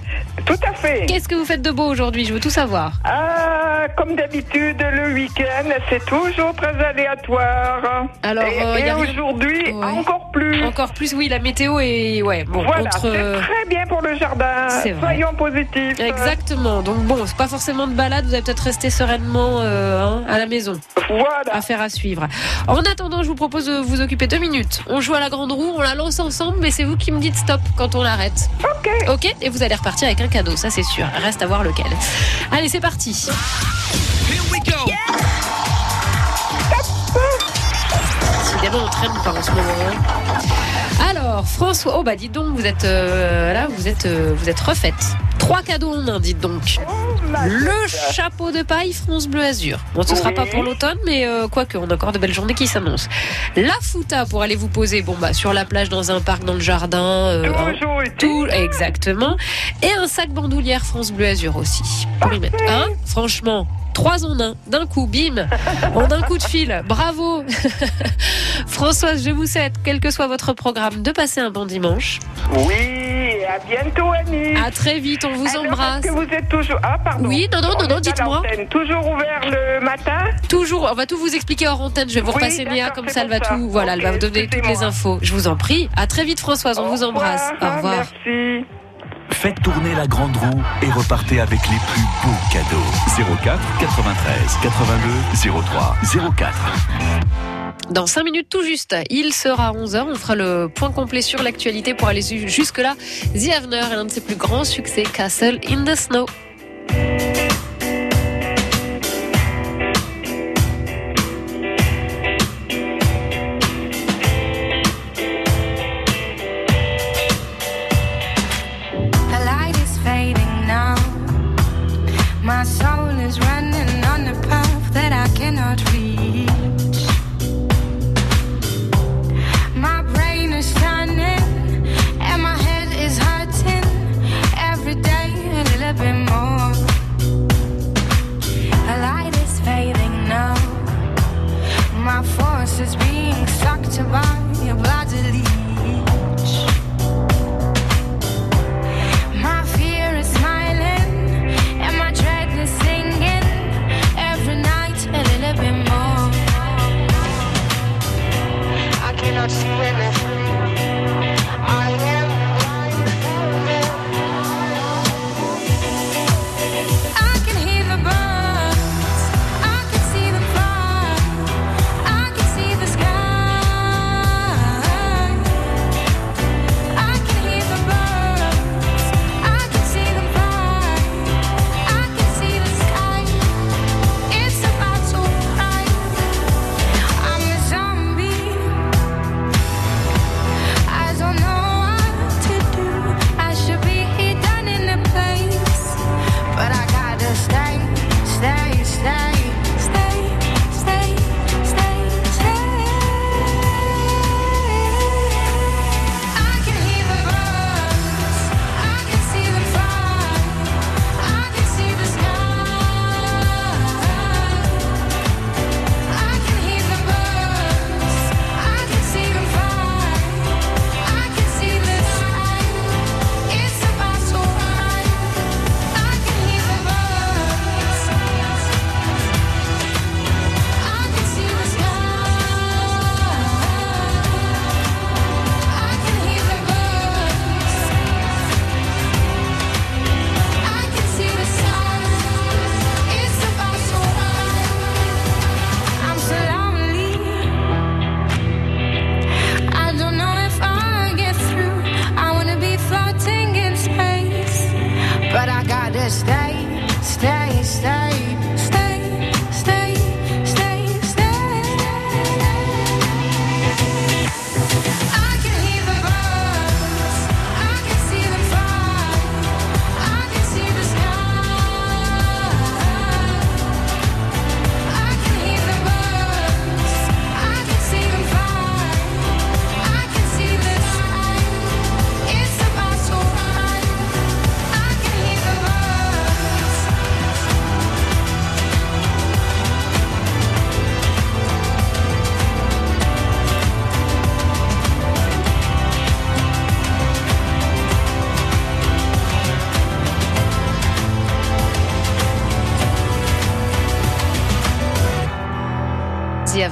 Speaker 20: Tout à fait.
Speaker 5: Qu'est-ce que vous faites de beau aujourd'hui Je veux tout savoir.
Speaker 20: Ah, comme d'habitude, le week-end, c'est toujours très aléatoire.
Speaker 5: Alors,
Speaker 20: et,
Speaker 5: euh,
Speaker 20: et
Speaker 5: rien-
Speaker 20: aujourd'hui,
Speaker 5: Ouais.
Speaker 20: encore plus.
Speaker 5: Encore plus, oui, la météo est. Ouais, bon,
Speaker 20: voilà, c'est très bien le jardin.
Speaker 5: C'est vrai.
Speaker 20: Soyons positifs.
Speaker 5: Exactement. Donc bon, c'est pas forcément de balade. Vous allez peut-être rester sereinement euh, hein, à la maison.
Speaker 20: Voilà.
Speaker 5: Affaire à suivre. En attendant, je vous propose de vous occuper deux minutes. On joue à la grande roue, on la lance ensemble, mais c'est vous qui me dites stop quand on l'arrête.
Speaker 20: Ok.
Speaker 5: Ok? Et vous allez repartir avec un cadeau, ça c'est sûr. Reste à voir lequel. Allez, c'est parti. Décidément, on traîne pas en ce moment. hein. Alors, François, oh bah dites donc, vous êtes euh, là, vous êtes, euh, vous êtes refaite. Trois cadeaux en un, dites donc. Le chapeau de paille France Bleu Azur. Bon, ce sera
Speaker 20: Oui.
Speaker 5: pas pour l'automne, mais euh, quoique, on a encore de belles journées qui s'annoncent. La fouta pour aller vous poser, bon bah sur la plage, dans un parc, dans le jardin. hein,
Speaker 20: Toujours
Speaker 5: tout, exactement. Et un sac bandoulière France Bleu Azur aussi. Pour y mettre. Hein Franchement. Trois en un, d'un coup, bim, en un coup de fil. Bravo Françoise, je vous souhaite, quel que soit votre programme, de passer un bon dimanche.
Speaker 20: Oui, à bientôt, Annie.
Speaker 5: À très vite, on vous
Speaker 20: Alors,
Speaker 5: embrasse.
Speaker 20: que vous êtes toujours. Ah, pardon.
Speaker 5: Oui, non, non, non, dites-moi.
Speaker 20: Toujours ouvert le matin
Speaker 5: Toujours, on va tout vous expliquer hors antenne. Je vais vous
Speaker 20: Oui,
Speaker 5: repasser Néa, comme ça elle va
Speaker 20: ça.
Speaker 5: tout. Voilà, elle va vous donner toutes les infos. Je vous en prie. À très vite, Françoise. On vous embrasse. Au revoir.
Speaker 20: Merci.
Speaker 13: Faites tourner la grande roue et repartez avec les plus beaux cadeaux. 04 93 82 03 04.
Speaker 5: Dans 5 minutes tout juste, il sera 11h. On fera le point complet sur l'actualité pour aller ju- jusque-là. The Avener est l'un de ses plus grands succès, Castle in the Snow.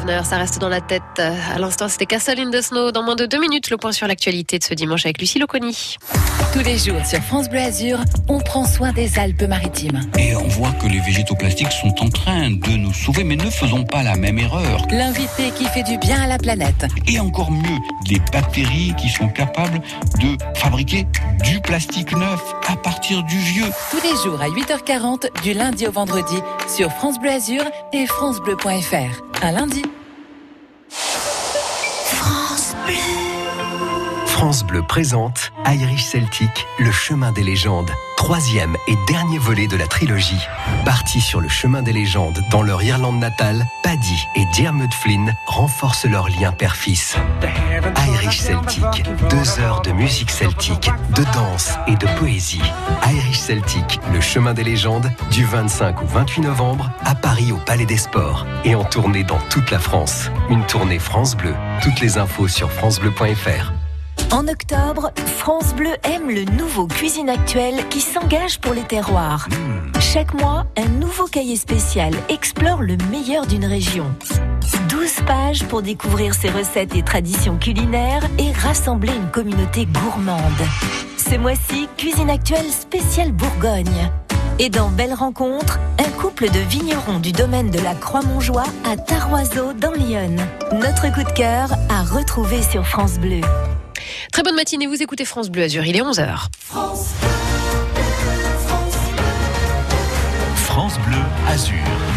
Speaker 5: Avener, ça reste dans la tête. À l'instant, c'était Castle in the Snow. Dans moins de deux minutes, le point sur l'actualité de ce dimanche avec Lucie Loconi.
Speaker 9: Tous les jours sur France Bleu Azur, on prend soin des Alpes-Maritimes.
Speaker 1: Et on voit que les végétaux plastiques sont en train de nous sauver, mais ne faisons pas la même erreur.
Speaker 9: L'invité qui fait du bien à la planète.
Speaker 1: Et encore mieux, des bactéries qui sont capables de fabriquer du plastique neuf à partir du vieux.
Speaker 9: Tous les jours à 8h40, du lundi au vendredi, sur France Bleu Azur et francebleu.fr. À lundi.
Speaker 12: France Bleu.
Speaker 21: France Bleu présente Irish Celtic, le chemin des légendes. Troisième et dernier volet de la trilogie. Partis sur le chemin des légendes dans leur Irlande natale, Paddy et Diarmuid Flynn renforcent leur lien père-fils. Irish Celtic, deux heures de musique celtique, de danse et de poésie. Irish Celtic, le chemin des légendes, du 25 au 28 novembre, à Paris au Palais des Sports et en tournée dans toute la France. Une tournée France Bleu. Toutes les infos sur francebleu.fr.
Speaker 12: En octobre, France Bleu aime le nouveau Cuisine Actuelle qui s'engage pour les terroirs. Chaque mois, un nouveau cahier spécial explore le meilleur d'une région. 12 pages pour découvrir ses recettes et traditions culinaires et rassembler une communauté gourmande. Ce mois-ci, Cuisine Actuelle spéciale Bourgogne. Et dans Belle Rencontre, un couple de vignerons du domaine de la Croix-Montjoie à Taroiseau dans l'Yonne. Notre coup de cœur à retrouver sur France Bleu.
Speaker 5: Très bonne matinée, vous écoutez France Bleu Azur, il est 11h.
Speaker 13: France Bleu Azur.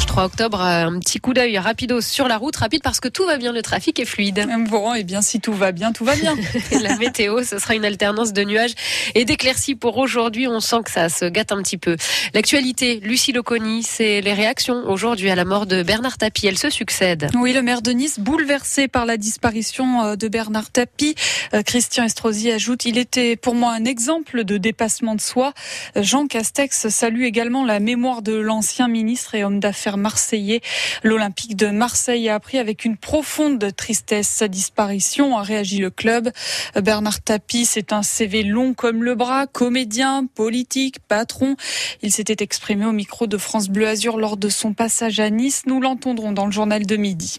Speaker 5: Dimanche 3 octobre, un petit coup d'œil rapido sur la route, rapide parce que tout va bien, le trafic est fluide.
Speaker 18: Bon, et bien si tout va bien, tout va bien.
Speaker 5: la météo, ce sera une alternance de nuages et d'éclaircies pour aujourd'hui. On sent que ça se gâte un petit peu. L'actualité, Lucie Loconi, c'est les réactions aujourd'hui à la mort de Bernard Tapie. Elles se succèdent.
Speaker 22: Oui, le maire de Nice, bouleversé par la disparition euh, de Bernard Tapie. Euh, Christian Estrosi ajoute, il était pour moi un exemple de dépassement de soi. Euh, Jean Castex salue également la mémoire de l'ancien ministre et homme d'affaires marseillais. L'Olympique de Marseille a appris avec une profonde tristesse sa disparition, a réagi le club. Bernard Tapie, c'est un CV long comme le bras, comédien, politique, patron. Il s'était exprimé au micro de France Bleu Azur lors de son passage à Nice. Nous l'entendrons dans le journal de midi.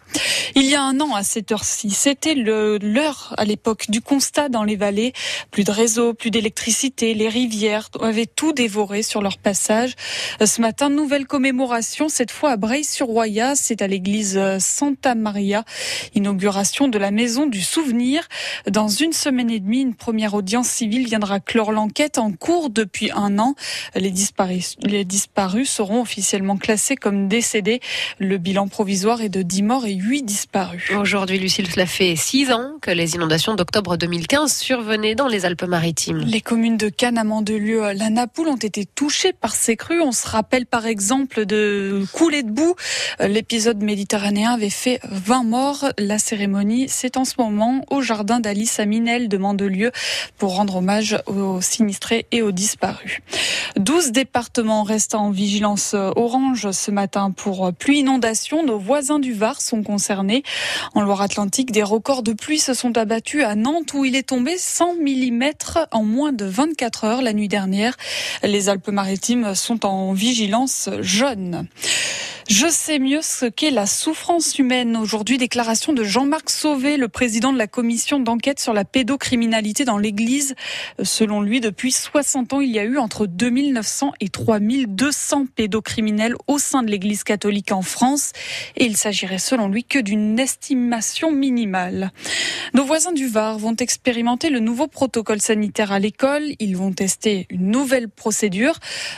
Speaker 22: Il y a un an à cette heure-ci, c'était l'heure à l'époque du constat dans les vallées. Plus de réseau, plus d'électricité, les rivières avaient tout dévoré sur leur passage. Ce matin, nouvelle commémoration, cette fois à Breil-sur-Roya, c'est à l'église Santa Maria, inauguration de la maison du souvenir. Dans une semaine et demie, une première audience civile viendra clore l'enquête en cours depuis un an. Les disparus, les disparus seront officiellement classés comme décédés. Le bilan provisoire est de 10 morts et 8 disparus.
Speaker 5: Aujourd'hui, Lucille, cela fait six ans que les inondations d'octobre 2015 survenaient dans les Alpes-Maritimes.
Speaker 22: Les communes de Cannes, à Mandelieu, la Napoule ont été touchées par ces crues. On se rappelle par exemple de coulées de boue. L'épisode méditerranéen avait fait 20 morts. La cérémonie, c'est en ce moment au jardin d'Alice à Minel de Mandelieu pour rendre hommage aux sinistrés et aux disparus. 12 départements restent en vigilance orange ce matin pour pluie inondation. Nos voisins du Var sont concernés. En Loire-Atlantique, des records de pluie se sont abattus à Nantes où il est tombé 100 mm en moins de 24 heures la nuit dernière. Les Alpes-Maritimes sont en vigilance jaune. Je sais mieux ce qu'est la souffrance humaine. Aujourd'hui, déclaration de Jean-Marc Sauvé, le président de la commission d'enquête sur la pédocriminalité dans l'Église. Selon lui, depuis 60 ans, il y a eu entre 2900 et 3200 pédocriminels au sein de l'Église catholique en France. Et il s'agirait selon lui que d'une estimation minimale. Nos voisins du Var vont expérimenter le nouveau protocole sanitaire à l'école. Ils vont tester une nouvelle procédure.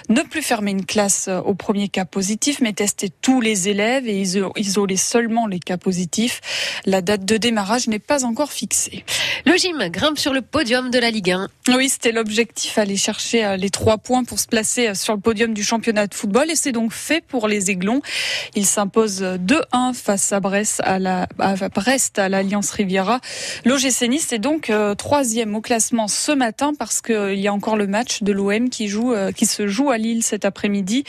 Speaker 22: Ne plus fermer une classe au premier cas positif, mais tester tous les élèves et iso- isoler seulement les cas positifs. La date de démarrage n'est pas encore fixée.
Speaker 5: Le gym grimpe sur le podium de la Ligue 1.
Speaker 22: Oui, c'était l'objectif, aller chercher euh, les trois points pour se placer euh, sur le podium du championnat de football et c'est donc fait pour les Aiglons. Ils s'imposent 2-1 face à Brest à la à Brest à l'Alliance Riviera. L'OGC Nice est donc euh, troisième au classement ce matin parce qu'il y a encore le match de l'OM qui joue euh, qui se joue à Lille cet après-midi.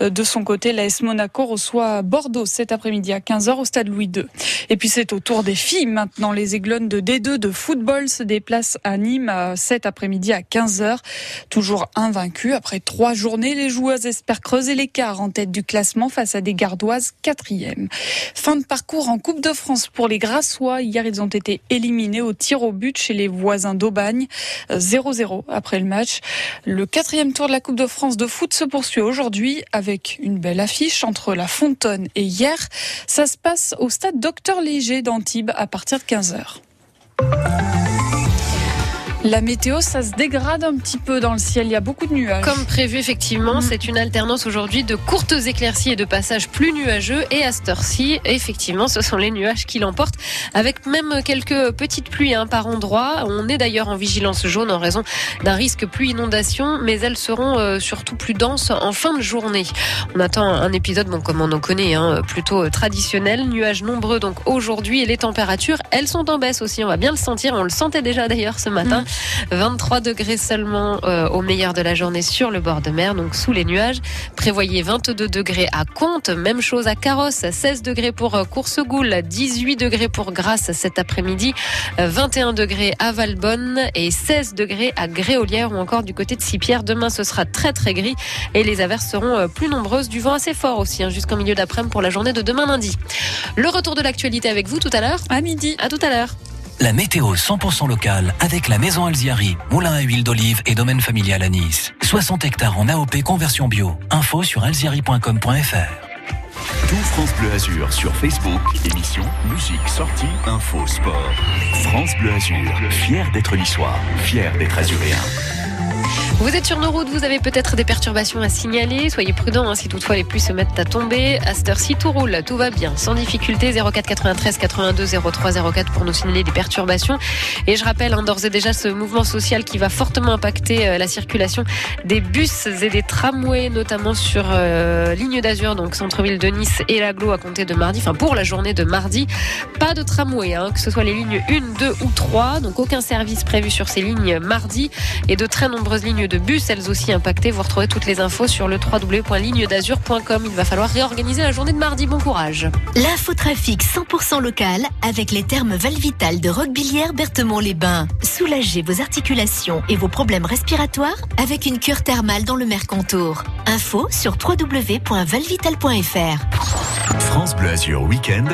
Speaker 22: Euh, De son côté, l'AS Monaco reçoit Bordeaux cet après-midi à 15h au stade Louis II. Et puis c'est au tour des filles maintenant. Les Aiglons de D2 de football se déplacent à Nîmes euh, cet après-midi à 15h. Toujours invaincus après trois journées, les joueuses espèrent creuser l'écart en tête du classement face à des gardoises quatrième. Fin de parcours en Coupe de France pour les Grassois. Hier, ils ont été éliminés au tir au but chez les voisins d'Aubagne. Euh, 0-0 après le match. Le quatrième tour de la Coupe de France de foot se poursuit aujourd'hui avec une belle affiche entre la Fontonne et hier. Ça se passe au stade Docteur Léger d'Antibes à partir de 15h. La météo, ça se dégrade un petit peu dans le ciel. Il y a beaucoup de nuages.
Speaker 5: Comme prévu, effectivement, c'est une alternance aujourd'hui de courtes éclaircies et de passages plus nuageux. Et à cette heure-ci, effectivement, ce sont les nuages qui l'emportent, avec même quelques petites pluies hein, par endroit. On est d'ailleurs en vigilance jaune en raison d'un risque pluie inondation, mais elles seront euh, surtout plus denses en fin de journée. On attend un épisode, bon, comme on en connaît, hein, plutôt traditionnel. Nuages nombreux donc aujourd'hui et les températures, elles sont en baisse aussi. On va bien le sentir. On le sentait déjà d'ailleurs ce matin. 23 degrés seulement euh, au meilleur de la journée sur le bord de mer, donc sous les nuages. Prévoyez 22 degrés à Comte, même chose à Carrosse, 16 degrés pour euh, Coursegoul, 18 degrés pour Grasse cet après-midi, euh, 21 degrés à Valbonne et 16 degrés à Gréolière ou encore du côté de Sipierre. Demain, ce sera très très gris et les averses seront euh, plus nombreuses, du vent assez fort aussi, hein, jusqu'en milieu d'après-midi pour la journée de demain lundi. Le retour de l'actualité avec vous tout à l'heure.
Speaker 22: À midi.
Speaker 5: À tout à l'heure.
Speaker 13: La météo 100% locale avec la maison Alziari, moulin à huile d'olive et domaine familial à Nice. 60 hectares en AOP conversion bio. Info sur alziari.com.fr.
Speaker 1: Tout France Bleu Azur sur Facebook, émission, musique, sortie, info, sport. France Bleu Azur, fier d'être niçois, fier d'être azuréen.
Speaker 5: Vous êtes sur nos routes, vous avez peut-être des perturbations à signaler. Soyez prudents hein, si toutefois les pluies se mettent à tomber. À cette heure-ci, tout roule, tout va bien, sans difficulté. 04 93 82 03 04 pour nous signaler des perturbations. Et je rappelle hein, d'ores et déjà ce mouvement social qui va fortement impacter euh, la circulation des bus et des tramways, notamment sur euh, Ligne d'Azur, donc centre-ville de Nice Et l'aglo à compter de mardi, enfin pour la journée de mardi. Pas de tramway, hein, que ce soit les lignes 1, 2 ou 3, donc aucun service prévu sur ces lignes mardi et de très nombreuses lignes de bus, elles aussi impactées. Vous retrouvez toutes les infos sur le www.lignedazur.com. Il va falloir réorganiser la journée de mardi. Bon courage.
Speaker 12: L'infotrafic 100% local avec les thermes Valvital de Roquebillière Berthemont-les-Bains. Soulagez vos articulations et vos problèmes respiratoires avec une cure thermale dans le Mercantour. Info sur www.valvital.fr.
Speaker 1: France Bleu Azur Week-end,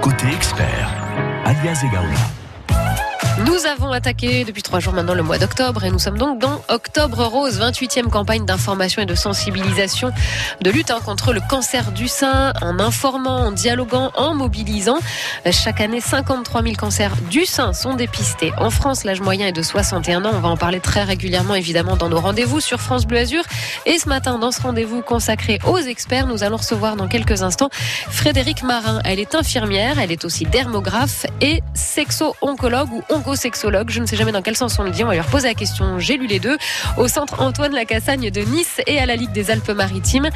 Speaker 1: côté expert, alias Egaola.
Speaker 5: Nous avons attaqué depuis trois jours maintenant le mois d'octobre et nous sommes donc dans Octobre Rose, 28e campagne d'information et de sensibilisation de lutte hein, contre le cancer du sein en informant, en dialoguant, en mobilisant. Chaque année, 53 000 cancers du sein sont dépistés. En France, l'âge moyen est de 61 ans. On va en parler très régulièrement évidemment dans nos rendez-vous sur France Bleu Azur. Et ce matin, dans ce rendez-vous consacré aux experts, nous allons recevoir dans quelques instants Frédéric Marin. Elle est infirmière, elle est aussi dermographe et sexo-oncologue ou oncosexologue. Je ne sais jamais dans quel sens on le dit. On va lui reposer la question. J'ai lu les deux. Au centre Antoine Lacassagne de Nice et à la Ligue des Alpes-Maritimes.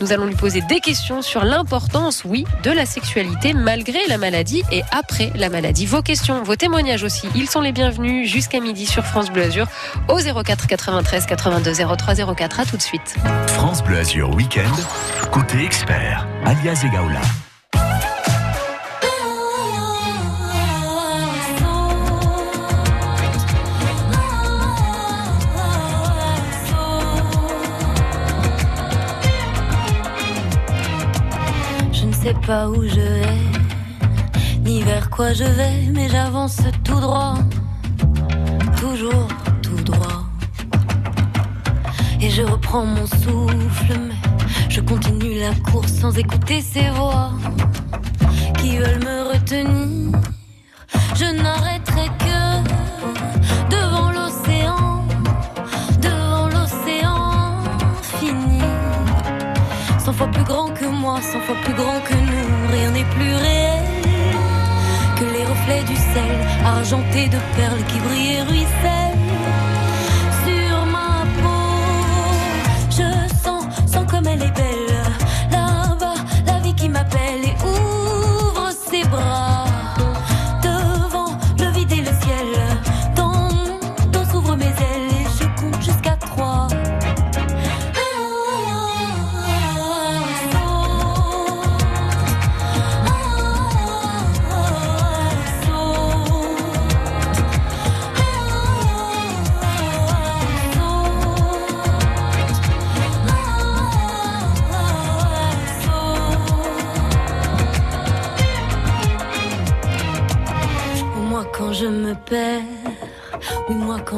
Speaker 5: Nous allons lui poser des questions sur l'importance, oui, de la sexualité malgré la maladie et après la maladie. Vos questions, vos témoignages aussi, ils sont les bienvenus jusqu'à midi sur France Bleu Azur au 04 93 82 03 04. À tout de suite.
Speaker 1: France Bleu Azur Week-end, côté expert, alias Egaola.
Speaker 23: Sais pas où je vais, ni vers quoi je vais, mais j'avance tout droit, toujours tout droit. Et je reprends mon souffle, mais je continue la course sans écouter ces voix qui veulent me retenir. Je n'arrêterai que fois plus grand que moi, cent fois plus grand que nous, rien n'est plus réel que les reflets du sel, argentés de perles qui brillent et ruissellent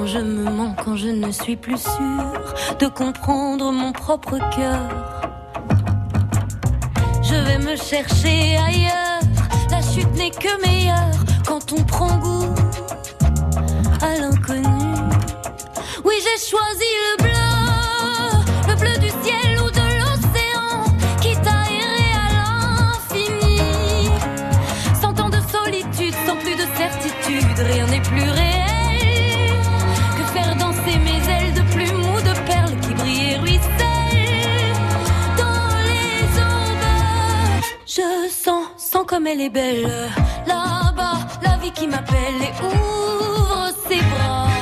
Speaker 23: je me mens, quand je ne suis plus sûre de comprendre mon propre cœur. Je vais me chercher ailleurs, la chute n'est que meilleure quand on prend goût à l'inconnu. Oui j'ai choisi le bleu, elle est belle, là-bas, la vie qui m'appelle et ouvre ses bras.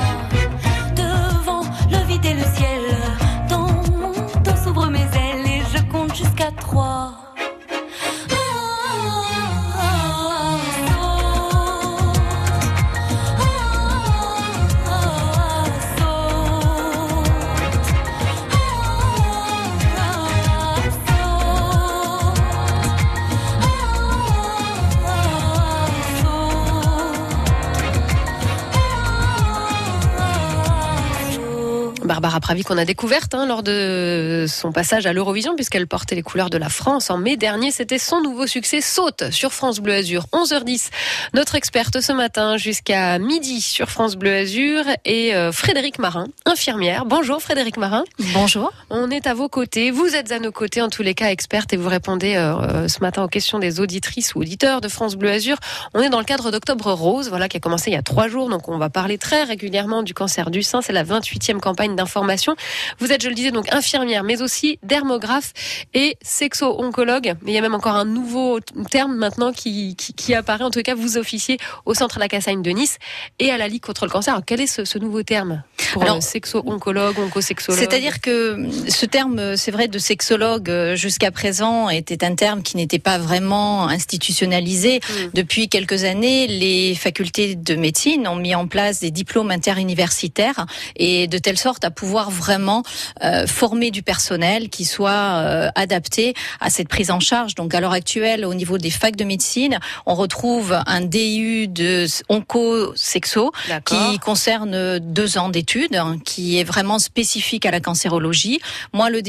Speaker 5: Pravi qu'on a découverte hein, lors de son passage à l'Eurovision puisqu'elle portait les couleurs de la France en mai dernier. C'était son nouveau succès Saute sur France Bleu Azur. 11h10. Notre experte ce matin jusqu'à midi sur France Bleu Azur et euh, Frédéric Marin, infirmière. Bonjour Frédéric Marin.
Speaker 15: Bonjour.
Speaker 5: On est à vos côtés. Vous êtes à nos côtés en tous les cas experte et vous répondez euh, euh, ce matin aux questions des auditrices ou auditeurs de France Bleu Azur. On est dans le cadre d'Octobre Rose, voilà qui a commencé il y a trois jours. Donc on va parler très régulièrement du cancer du sein. C'est la 28e campagne d'information formation. Vous êtes, je le disais, donc infirmière, mais aussi dermographe et sexo-oncologue. Il y a même encore un nouveau terme maintenant qui, qui, qui apparaît. En tout cas, vous officiez au centre La Cassagne de Nice et à la Ligue contre le cancer. Alors, quel est ce, ce nouveau terme pour
Speaker 24: Alors,
Speaker 5: euh, sexo-oncologue, oncosexologue
Speaker 24: C'est-à-dire que ce terme, c'est vrai, de sexologue euh, jusqu'à présent était un terme qui n'était pas vraiment institutionnalisé. Depuis quelques années, les facultés de médecine ont mis en place des diplômes interuniversitaires et de telle sorte à pouvoir vraiment euh, former du personnel qui soit euh, adapté à cette prise en charge. Donc à l'heure actuelle, au niveau des facs de médecine, on retrouve un DU de onco-sexo qui concerne deux ans d'études, hein, qui est vraiment spécifique à la cancérologie. Moi, le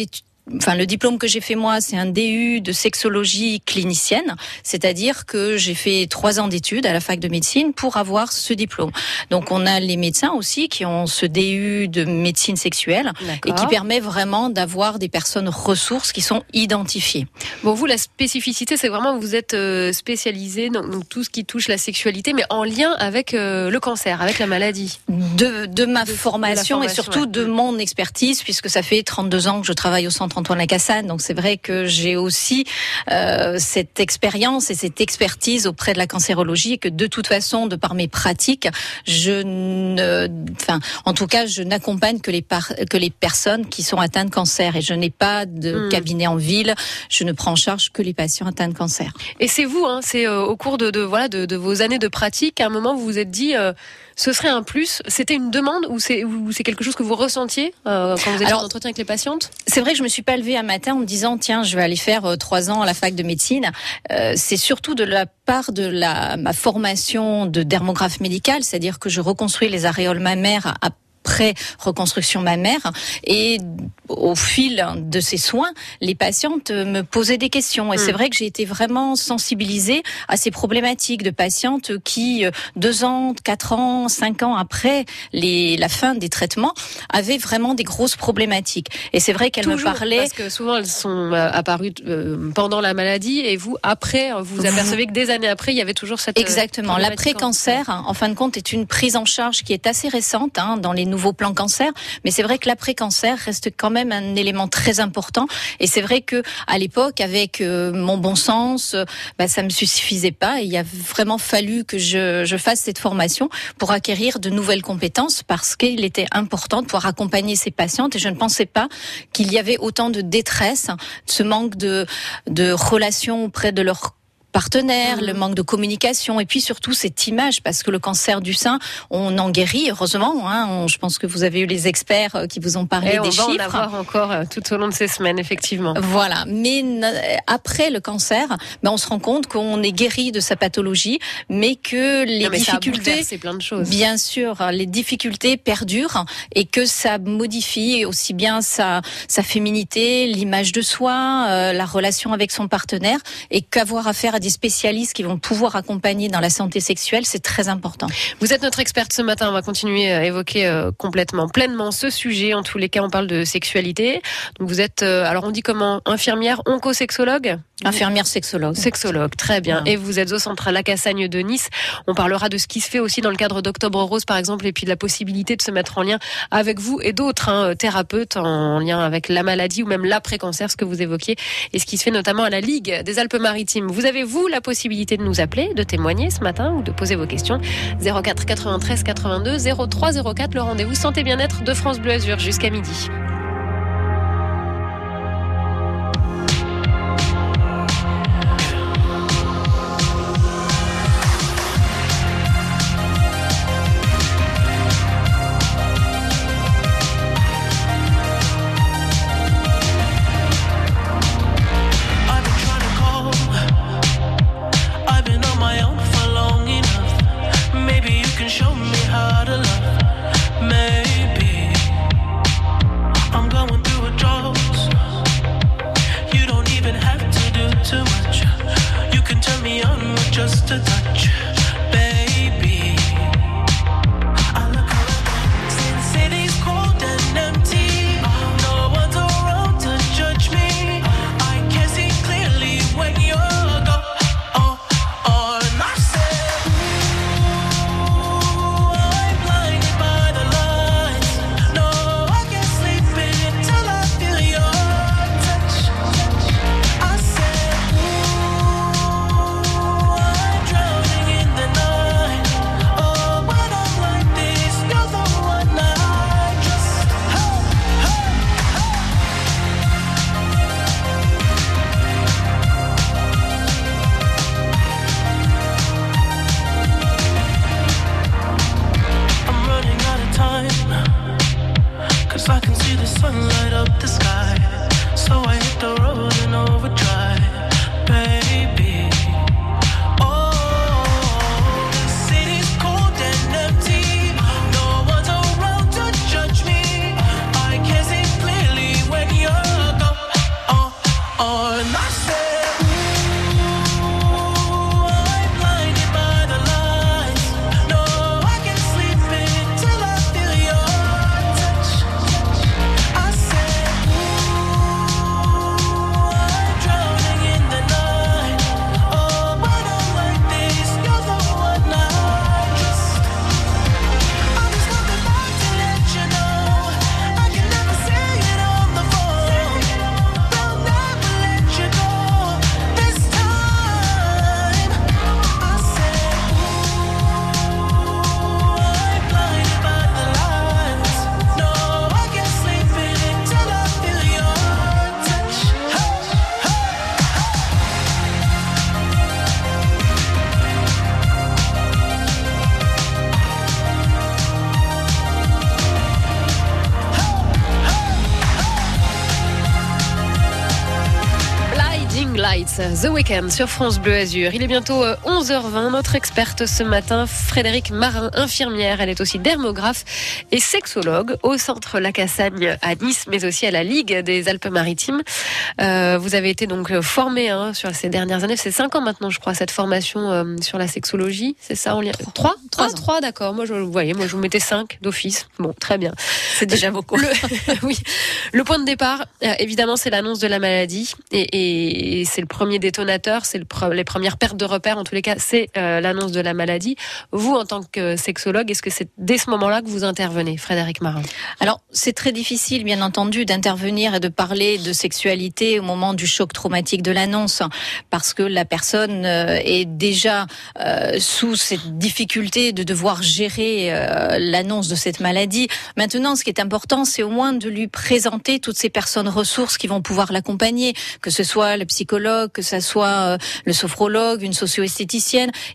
Speaker 24: Enfin, le diplôme que j'ai fait moi, c'est un DU de sexologie clinicienne, c'est-à-dire que j'ai fait trois ans d'études à la fac de médecine pour avoir ce diplôme. Donc, on a les médecins aussi qui ont ce DU de médecine sexuelle et qui permet vraiment d'avoir des personnes ressources qui sont identifiées.
Speaker 5: Bon, vous, la spécificité, c'est vraiment que vous êtes euh, spécialisé dans tout ce qui touche la sexualité, mais en lien avec euh, le cancer, avec la maladie.
Speaker 24: de, de ma
Speaker 5: de
Speaker 24: formation, et surtout
Speaker 5: ouais.
Speaker 24: de mon expertise, puisque ça fait 32 ans que je travaille au centre Antoine Lacassagne. Donc c'est vrai que j'ai aussi euh, cette expérience et cette expertise auprès de la cancérologie et que de toute façon, de par mes pratiques, je ne, enfin, en tout cas, je n'accompagne que les par- que les personnes qui sont atteintes de cancer et je n'ai pas de
Speaker 5: Hmm.
Speaker 24: cabinet en ville. Je ne prends en charge que les patients atteints de cancer.
Speaker 5: Et c'est vous, hein, c'est euh, au cours de, de, voilà de, de vos années de pratique, à un moment vous vous êtes dit, euh, ce serait un plus. C'était une demande ou c'est ou c'est quelque chose que vous ressentiez euh, quand vous étiez en entretien avec les patientes?
Speaker 24: C'est vrai que je me suis pas levée un matin en me disant tiens je vais aller faire euh, trois ans à la fac de médecine. Euh, c'est surtout de la part de la ma formation de dermographe médical, c'est-à-dire que je reconstruis les aréoles mammaires après reconstruction mammaire. Et au fil de ces soins, les patientes me posaient des questions. Et c'est vrai que j'ai été vraiment sensibilisée à ces problématiques de patientes qui euh, deux ans, quatre ans, cinq ans après les, la fin des traitements avaient vraiment des grosses problématiques. Et c'est vrai qu'elles me parlaient
Speaker 5: Parce que souvent elles sont euh, apparues euh, pendant la maladie. Et vous après vous apercevez que des années après il y avait toujours cette
Speaker 24: Exactement. L'après-cancer, en fin de compte, est une prise en charge qui est assez récente hein, dans les nouveaux plans cancer. Mais c'est vrai que l'après-cancer reste quand même un élément très important. Et c'est vrai que à l'époque, avec euh, mon bon sens, euh, bah, ça me suffisait pas. Il a vraiment fallu que je, je fasse cette formation pour acquérir de nouvelles compétences parce qu'il était important de pouvoir accompagner ces patientes. Et je ne pensais pas qu'il y avait autant de détresse, ce manque de, de relations auprès de leurs partenaires, le manque de communication et puis surtout cette image parce que le cancer du sein, on en guérit heureusement. Hein, On- je pense que vous avez eu les experts euh, qui vous ont parlé
Speaker 5: Et on
Speaker 24: des
Speaker 5: va en
Speaker 24: chiffres.
Speaker 5: avoir encore euh, tout au long de ces semaines effectivement.
Speaker 24: Voilà, mais n- après le cancer, ben on se rend compte qu'on est guéri de sa pathologie, mais que les
Speaker 5: Non, mais
Speaker 24: difficultés,
Speaker 5: bouleversé plein de choses.
Speaker 24: bien sûr, les difficultés perdurent et que ça modifie aussi bien sa sa féminité, l'image de soi, euh, la relation avec son partenaire, et qu'avoir affaire à des spécialistes qui vont pouvoir accompagner dans la santé sexuelle, c'est très important.
Speaker 5: Vous êtes notre experte ce matin. On va continuer à évoquer euh, complètement, pleinement ce sujet. En tous les cas, on parle de sexualité. Vous êtes, euh, alors on dit comment, infirmière, oncosexologue?
Speaker 24: Infirmière sexologue.
Speaker 5: Sexologue, très bien. Et vous êtes au centre La Cassagne de Nice. On parlera de ce qui se fait aussi dans le cadre d'Octobre Rose, par exemple, et puis de la possibilité de se mettre en lien avec vous et d'autres hein, thérapeutes en lien avec la maladie ou même l'après-cancer, ce que vous évoquiez, et ce qui se fait notamment à la Ligue des Alpes-Maritimes. Vous avez, vous, la possibilité de nous appeler, de témoigner ce matin ou de poser vos questions. 04 93 82 03 04, le rendez-vous santé bien-être de France Bleu Azur jusqu'à midi.
Speaker 6: The
Speaker 5: Weekend sur France Bleu Azur. Il est bientôt euh, 11h20. Notre experte ce matin, Frédéric Marin, infirmière. Elle est aussi dermographe et sexologue au centre La Cassagne à Nice, mais aussi à la Ligue des Alpes-Maritimes. Euh, vous avez été donc formée hein, sur ces dernières années. C'est cinq ans maintenant, je crois, cette formation euh, sur la sexologie. C'est ça, on lien? Trois, trois, trois, d'accord. Moi, je, vous voyez, moi, je vous mettais cinq d'office. Bon, très bien.
Speaker 24: C'est déjà beaucoup.
Speaker 5: Le, oui. Le point de départ, euh, évidemment, c'est l'annonce de la maladie et, et c'est le premier détonateur, c'est le pre- les premières pertes de repères. En tous les cas, c'est euh, l'annonce de la maladie. Vous, en tant que sexologue, est-ce que c'est dès ce moment-là que vous intervenez, Frédéric Marin?
Speaker 24: Alors, c'est très difficile, bien entendu, d'intervenir et de parler de sexualité au moment du choc traumatique de l'annonce, parce que la personne euh, est déjà euh, sous cette difficulté de devoir gérer l'annonce de cette maladie. Maintenant, ce qui est important, c'est au moins de lui présenter toutes ces personnes ressources qui vont pouvoir l'accompagner, que ce soit le psychologue, que ce soit le sophrologue, une socio-esthéticienne,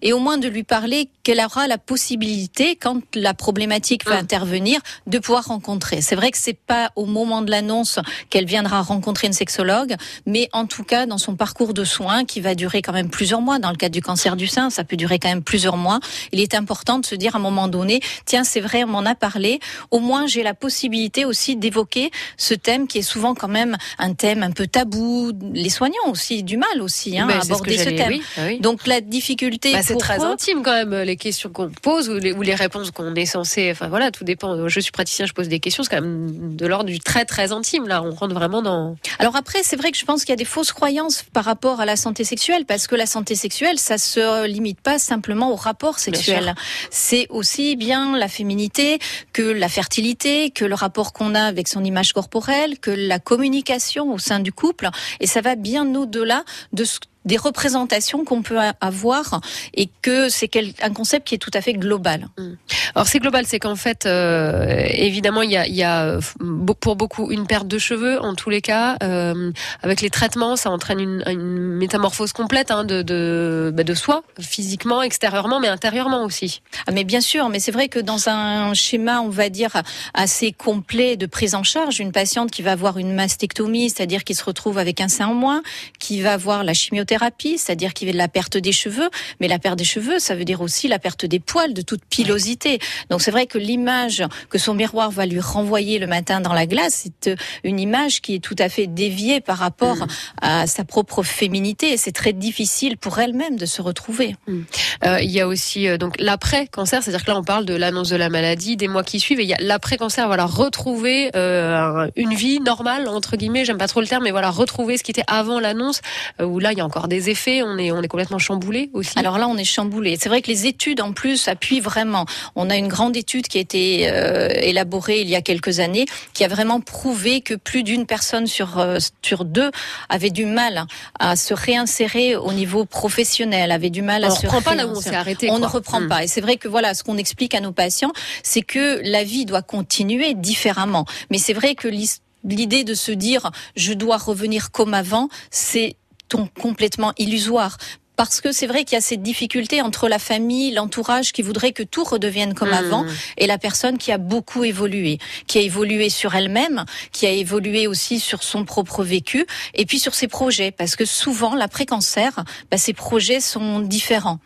Speaker 24: et au moins de lui parler qu'elle aura la possibilité, quand la problématique va intervenir, de pouvoir rencontrer. C'est vrai que c'est pas au moment de l'annonce qu'elle viendra rencontrer une sexologue, mais en tout cas dans son parcours de soins qui va durer quand même plusieurs mois. Dans le cas du cancer du sein, ça peut durer quand même plusieurs mois. Il est important de se dire à un moment donné, tiens, c'est vrai, on m'en a parlé. Au moins, j'ai la possibilité aussi d'évoquer ce thème qui est souvent quand même un thème un peu tabou. Les soignants aussi, du mal aussi hein,
Speaker 5: Ben,
Speaker 24: à
Speaker 5: ce que
Speaker 24: aborder ce thème.
Speaker 5: oui, ah oui.
Speaker 24: Donc la difficulté.
Speaker 5: Bah, c'est très
Speaker 24: eux-
Speaker 5: intime quand même les questions qu'on pose ou les, ou les réponses qu'on est censé. Enfin voilà, tout dépend. Je suis praticien, je pose des questions. C'est quand même de l'ordre du très très intime. Là, on rentre vraiment dans.
Speaker 24: Alors après, c'est vrai que je pense qu'il y a des fausses croyances par rapport à la santé sexuelle, parce que la santé sexuelle, ça se limite pas simplement au rapport sexuel. C'est aussi bien la féminité que la fertilité, que le rapport qu'on a avec son image corporelle, que la communication au sein du couple, et ça va bien au-delà de ce des représentations qu'on peut avoir et que c'est un concept qui est tout à fait global.
Speaker 5: Alors c'est global, c'est qu'en fait, euh, évidemment, il y a, il y a euh, pour beaucoup une perte de cheveux en tous les cas. Euh, avec les traitements, ça entraîne une, une métamorphose complète hein, de de, bah, de soi, physiquement, extérieurement, mais intérieurement aussi.
Speaker 24: Ah, mais bien sûr, mais c'est vrai que dans un schéma, on va dire, assez complet de prise en charge, une patiente qui va avoir une mastectomie, c'est-à-dire qui se retrouve avec un sein en moins, qui va avoir la chimiothérapie, c'est-à-dire qui va de la perte des cheveux, mais la perte des cheveux, ça veut dire aussi la perte des poils, de toute pilosité. Donc c'est vrai que l'image que son miroir va lui renvoyer le matin dans la glace, c'est euh, une image qui est tout à fait déviée par rapport à sa propre féminité, c'est très difficile pour elle-même de se retrouver.
Speaker 5: Euh, il y a aussi euh, donc l'après-cancer, c'est-à-dire que là on parle de l'annonce de la maladie, des mois qui suivent, et il y a l'après-cancer, voilà, retrouver euh, une vie normale entre guillemets, j'aime pas trop le terme, mais voilà, retrouver ce qui était avant l'annonce, euh, où là il y a encore des effets, on est on est complètement chamboulé aussi.
Speaker 24: Alors là, on est chamboulé. C'est vrai que les études, en plus, appuient vraiment. On a une grande étude qui a été euh, élaborée il y a quelques années, qui a vraiment prouvé que plus d'une personne sur euh, sur deux avait du mal à se réinsérer au niveau professionnel, avait du mal
Speaker 5: On
Speaker 24: à
Speaker 5: ne
Speaker 24: se
Speaker 5: reprend pas là où on s'est arrêté,
Speaker 24: On ne reprend
Speaker 5: Mm.
Speaker 24: pas. Et c'est vrai que voilà, ce qu'on explique à nos patients, c'est que la vie doit continuer différemment. Mais c'est vrai que l'idée de se dire je dois revenir comme avant, c'est ton- complètement illusoire. Parce que c'est vrai qu'il y a cette difficulté entre la famille, l'entourage qui voudrait que tout redevienne comme
Speaker 5: Mhm.
Speaker 24: avant et la personne qui a beaucoup évolué, qui a évolué sur elle-même, qui a évolué aussi sur son propre vécu et puis sur ses projets. Parce que souvent, l'après-cancer, bah, ses projets sont différents.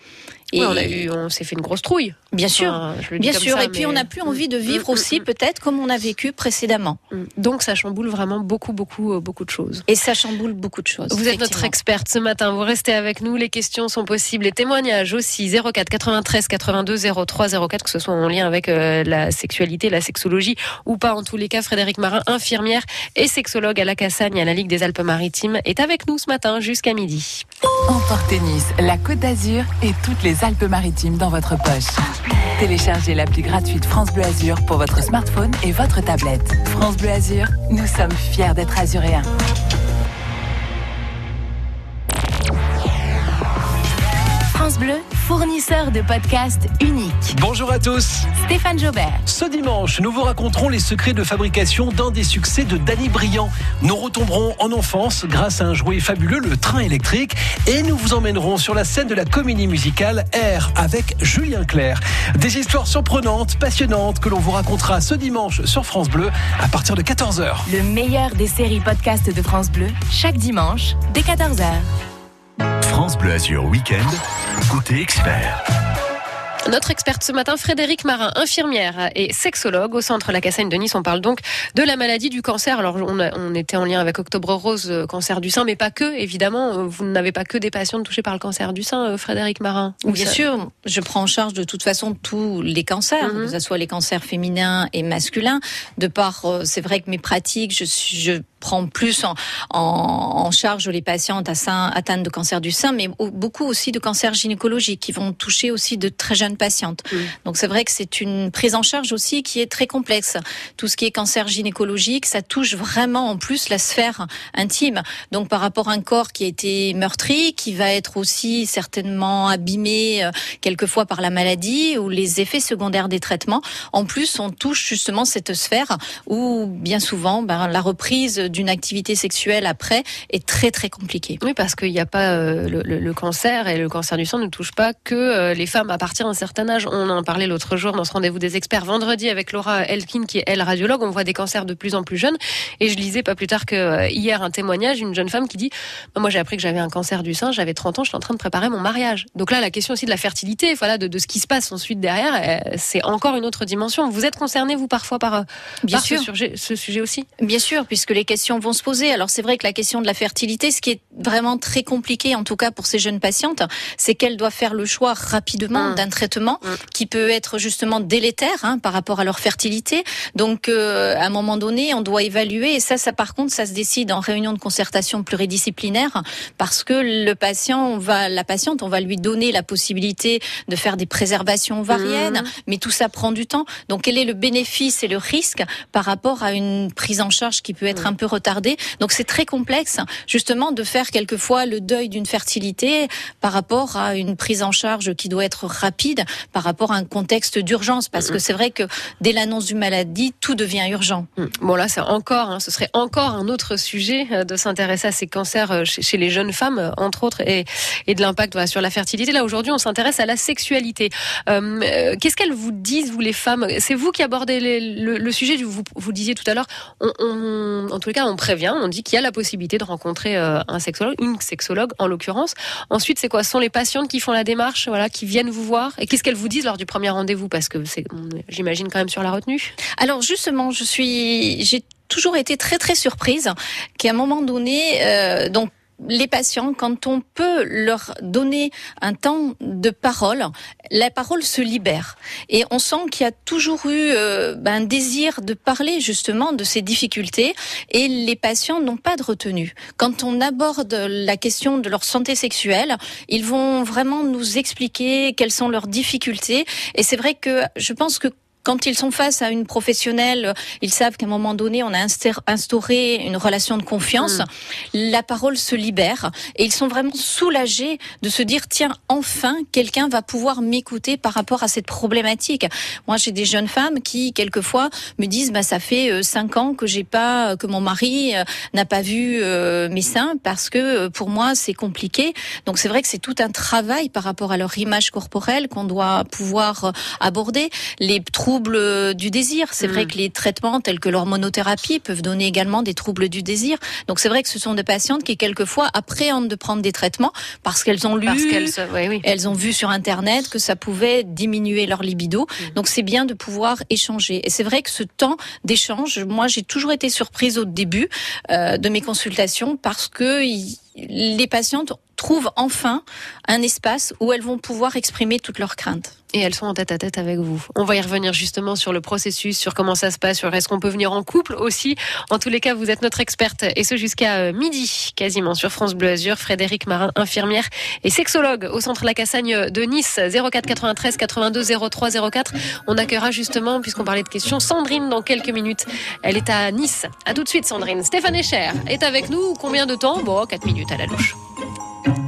Speaker 5: Ouais, on a eu, on s'est fait une grosse trouille.
Speaker 24: Bien sûr,
Speaker 5: Enfin,
Speaker 24: bien sûr.
Speaker 5: ça,
Speaker 24: et puis
Speaker 5: mais-
Speaker 24: on n'a plus envie de vivre
Speaker 5: Mm, mm,
Speaker 24: aussi, peut-être comme on a vécu précédemment.
Speaker 5: Donc ça chamboule vraiment beaucoup, beaucoup, euh, beaucoup de choses.
Speaker 24: Et ça chamboule beaucoup de choses.
Speaker 5: Vous êtes notre experte ce matin. Vous restez avec nous. Les questions sont possibles. Les témoignages aussi. 04 93 82 03 04, que ce soit en lien avec euh, la sexualité, la sexologie ou pas. En tous les cas, Frédéric Marin, infirmière et sexologue à la Cassagne, à la Ligue des Alpes-Maritimes, est avec nous ce matin jusqu'à midi.
Speaker 9: Emportez Nice, la Côte d'Azur et toutes les Alpes-Maritimes dans votre poche. Téléchargez l'appli gratuite France Bleu Azur pour votre smartphone et votre tablette. France Bleu Azur, nous sommes fiers d'être azuréens.
Speaker 17: France Bleu, fournisseur de podcasts unique.
Speaker 10: Bonjour à tous.
Speaker 17: Stéphane Jobert.
Speaker 10: Ce dimanche, nous vous raconterons les secrets de fabrication d'un des succès de Danny Briand. Nous retomberons en enfance grâce à un jouet fabuleux, le train électrique, et nous vous emmènerons sur la scène de la comédie musicale Air avec Julien Clerc. Des histoires surprenantes, passionnantes que l'on vous racontera ce dimanche sur France Bleu à partir de 14h.
Speaker 17: Le meilleur des séries podcasts de France Bleu, chaque dimanche, dès 14h.
Speaker 1: France Bleu Azur Week-end, côté expert.
Speaker 5: Notre experte ce matin, Frédéric Marin, infirmière et sexologue au centre La Cassagne de Nice. On parle donc de la maladie du cancer. Alors, on, a- on était en lien avec Octobre Rose, euh, cancer du sein, mais pas que, évidemment. Euh, Vous n'avez pas que des patients touchés par le cancer du sein, euh, Frédéric Marin. Ou
Speaker 24: Bien
Speaker 5: ça-
Speaker 24: sûr, je prends en charge de toute façon tous les cancers,
Speaker 5: Mhm.
Speaker 24: que ce soit les cancers féminins et masculins. De par, euh, c'est vrai que mes pratiques, je, suis- je prends plus en, en, en charge les patientes atteintes de cancer du sein, mais au- beaucoup aussi de cancers gynécologiques qui vont toucher aussi de très jeunes patientes. Donc c'est vrai que c'est une prise en charge aussi qui est très complexe. Tout ce qui est cancer gynécologique, ça touche vraiment en plus la sphère intime. Donc par rapport à un corps qui a été meurtri, qui va être aussi certainement abîmé euh, quelquefois par la maladie ou les effets secondaires des traitements. En plus, on touche justement cette sphère où bien souvent ben, la reprise d'une activité sexuelle après est très très compliquée.
Speaker 5: Oui, parce qu'il n'y a pas euh, le, le- le cancer et le cancer du sang ne touche pas que euh, les femmes à partir d'un certain âge. On en parlait l'autre jour dans ce rendez-vous des experts vendredi avec Laura Elkin qui est elle radiologue. On voit des cancers de plus en plus jeunes et je lisais pas plus tard que euh, hier un témoignage d'une jeune femme qui dit Bah, moi j'ai appris que j'avais un cancer du sein, j'avais 30 ans, je suis en train de préparer mon mariage. Donc là la question aussi de la fertilité, voilà de, de ce qui se passe ensuite derrière, c'est encore une autre dimension. Vous êtes concerné vous parfois par,
Speaker 24: Bien
Speaker 5: par
Speaker 24: sûr.
Speaker 5: Ce, sujet, ce sujet aussi?
Speaker 24: Bien sûr, puisque les questions vont se poser. Alors c'est vrai que la question de la fertilité, ce qui est vraiment très compliqué, en tout cas pour ces jeunes patientes, c'est qu'elles doivent faire le choix rapidement d'un traitement qui peut être justement délétère hein, par rapport à leur fertilité. Donc euh, à un moment donné, on doit évaluer. Et ça, ça par contre, ça se décide en réunion de concertation pluridisciplinaire, parce que le patient, on va, la patiente, on va lui donner la possibilité de faire des préservations ovariennes, mais tout ça prend du temps. Donc quel est le bénéfice et le risque par rapport à une prise en charge qui peut être un peu retardée Donc c'est très complexe, justement, de faire quelquefois le deuil d'une fertilité par rapport à une prise en charge qui doit être rapide, par rapport à un contexte d'urgence, parce que c'est vrai que dès l'annonce d'une maladie, tout devient urgent.
Speaker 5: Bon là, c'est encore, hein, ce serait encore un autre sujet euh, de s'intéresser à ces cancers euh, chez, chez les jeunes femmes, euh, entre autres, et, et de l'impact voilà, sur la fertilité. Là aujourd'hui, on s'intéresse à la sexualité. Euh, Qu'est-ce qu'elles vous disent, vous les femmes? C'est vous qui abordez les- le, le sujet. Vous, vous disiez tout à l'heure. On, on- en tous les on prévient, on dit qu'il y a la possibilité de rencontrer euh, un sexologue, une sexologue en l'occurrence. Ensuite, c'est quoi? Ce sont les patientes qui font la démarche, voilà, qui viennent vous voir? Et qu'est-ce qu'elles vous disent lors du premier rendez-vous? Parce que c'est, j'imagine quand même sur la retenue.
Speaker 24: Alors justement, je suis, j'ai toujours été très très surprise qu'à un moment donné, euh, donc les patients, quand on peut leur donner un temps de parole, la parole se libère. Et on sent qu'il y a toujours eu euh, ben, un désir de parler justement de ces difficultés et les patients n'ont pas de retenue. Quand on aborde la question de leur santé sexuelle, ils vont vraiment nous expliquer quelles sont leurs difficultés. Et c'est vrai que je pense que quand ils sont face à une professionnelle, ils savent qu'à un moment donné, on a instauré une relation de confiance. La parole se libère et ils sont vraiment soulagés de se dire tiens, enfin, quelqu'un va pouvoir m'écouter par rapport à cette problématique. Moi, j'ai des jeunes femmes qui quelquefois me disent bah ça fait euh, cinq ans que j'ai pas que mon mari euh, n'a pas vu euh, mes seins parce que euh, pour moi c'est compliqué. Donc c'est vrai que c'est tout un travail par rapport à leur image corporelle qu'on doit pouvoir euh, aborder. Les troubles euh, du désir, c'est vrai que les traitements tels que l'hormonothérapie peuvent donner également des troubles du désir. Donc c'est vrai que ce sont des patientes qui quelquefois appréhendent de prendre des traitements parce qu'elles ont lu,
Speaker 5: Parce qu'elles se- oui, oui.
Speaker 24: elles ont vu sur internet que ça pouvait diminuer leur libido. Donc c'est bien de pouvoir échanger. Et c'est vrai que ce temps d'échange, moi j'ai toujours été surprise au début euh, de mes consultations parce que les patientes trouvent enfin un espace où elles vont pouvoir exprimer toutes leurs craintes.
Speaker 5: Et elles sont en tête à tête avec vous. On va y revenir justement sur le processus, sur comment ça se passe, sur est-ce qu'on peut venir en couple aussi. En tous les cas, vous êtes notre experte et ce jusqu'à euh, midi quasiment sur France Bleu Azur. Frédéric Marin, infirmière et sexologue au centre La Cassagne de Nice, 04 93 82 03 04. On accueillera justement, puisqu'on parlait de questions, Sandrine dans quelques minutes. Elle est à Nice. À tout de suite Sandrine. Stéphane Echer est avec nous. Combien de temps? Bon, 4 minutes à la louche. Thank you.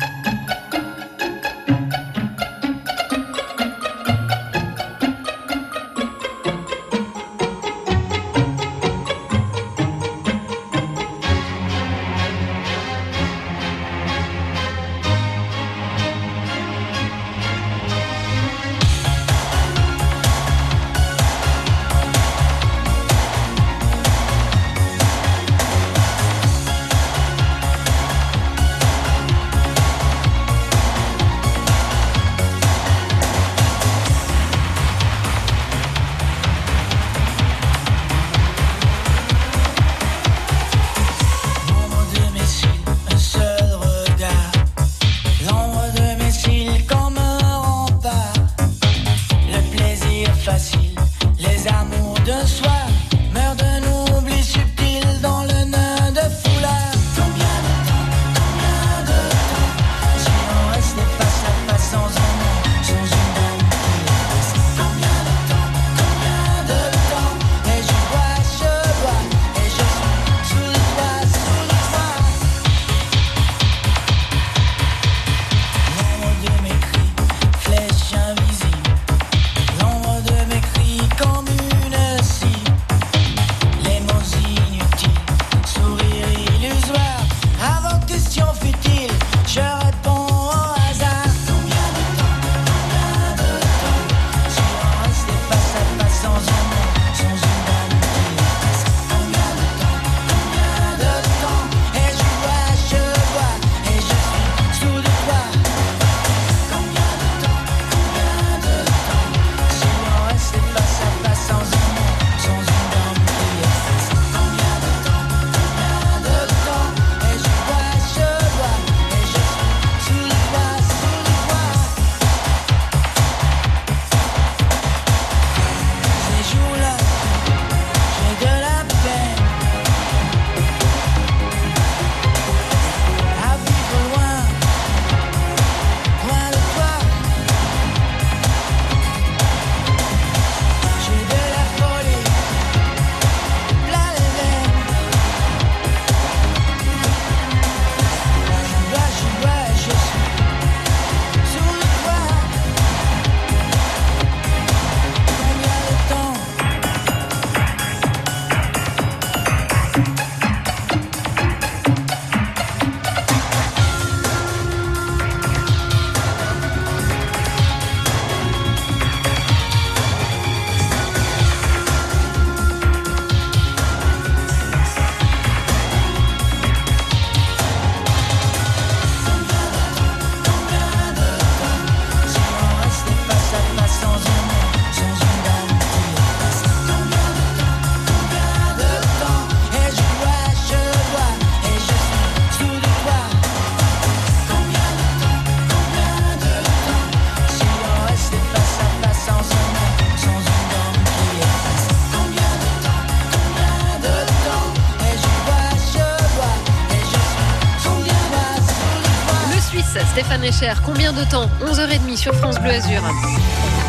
Speaker 5: De temps? 11h30 sur France Bleu Azur.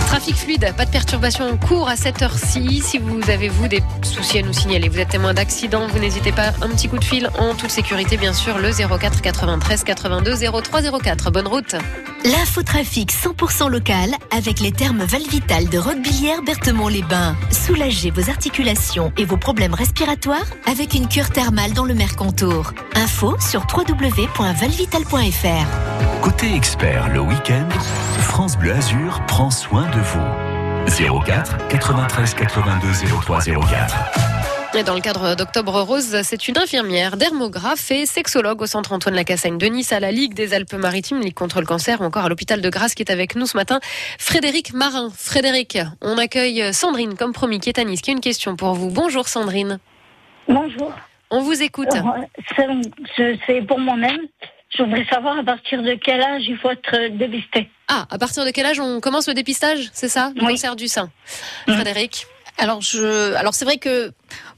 Speaker 5: Trafic fluide, pas de perturbation en cours à cette heure-ci. Si vous avez, vous, des soucis à nous signaler, vous êtes témoin d'accident, vous n'hésitez pas, un petit coup de fil en toute sécurité, bien sûr, le 04 93 82 03 04. Bonne route.
Speaker 12: L'infotrafic 100% local avec les thermes Valvital de Roquebillière Berthemont-les-Bains. Soulagez vos articulations et vos problèmes respiratoires avec une cure thermale dans le Mercontour. Info sur www.valvital.fr.
Speaker 1: Côté expert, le week-end, France Bleu Azur prend soin de vous. 04 93 82 03 04.
Speaker 5: Et dans le cadre d'Octobre Rose, c'est une infirmière, dermographe et sexologue au centre Antoine Lacassagne de Nice, à la Ligue des Alpes-Maritimes, Ligue contre le cancer, ou encore à l'hôpital de Grasse qui est avec nous ce matin. Frédéric Marin. Frédéric, on accueille Sandrine comme promis qui est à Nice, qui a une question pour vous. Bonjour Sandrine.
Speaker 25: Bonjour.
Speaker 5: On vous écoute.
Speaker 25: C'est- C'est c'est pour moi-même. Je voudrais savoir à partir de quel âge il faut être dépisté.
Speaker 5: Ah, à partir de quel âge on commence le dépistage, c'est ça? Le cancer du sein. Frédéric?
Speaker 24: Alors je, alors c'est vrai que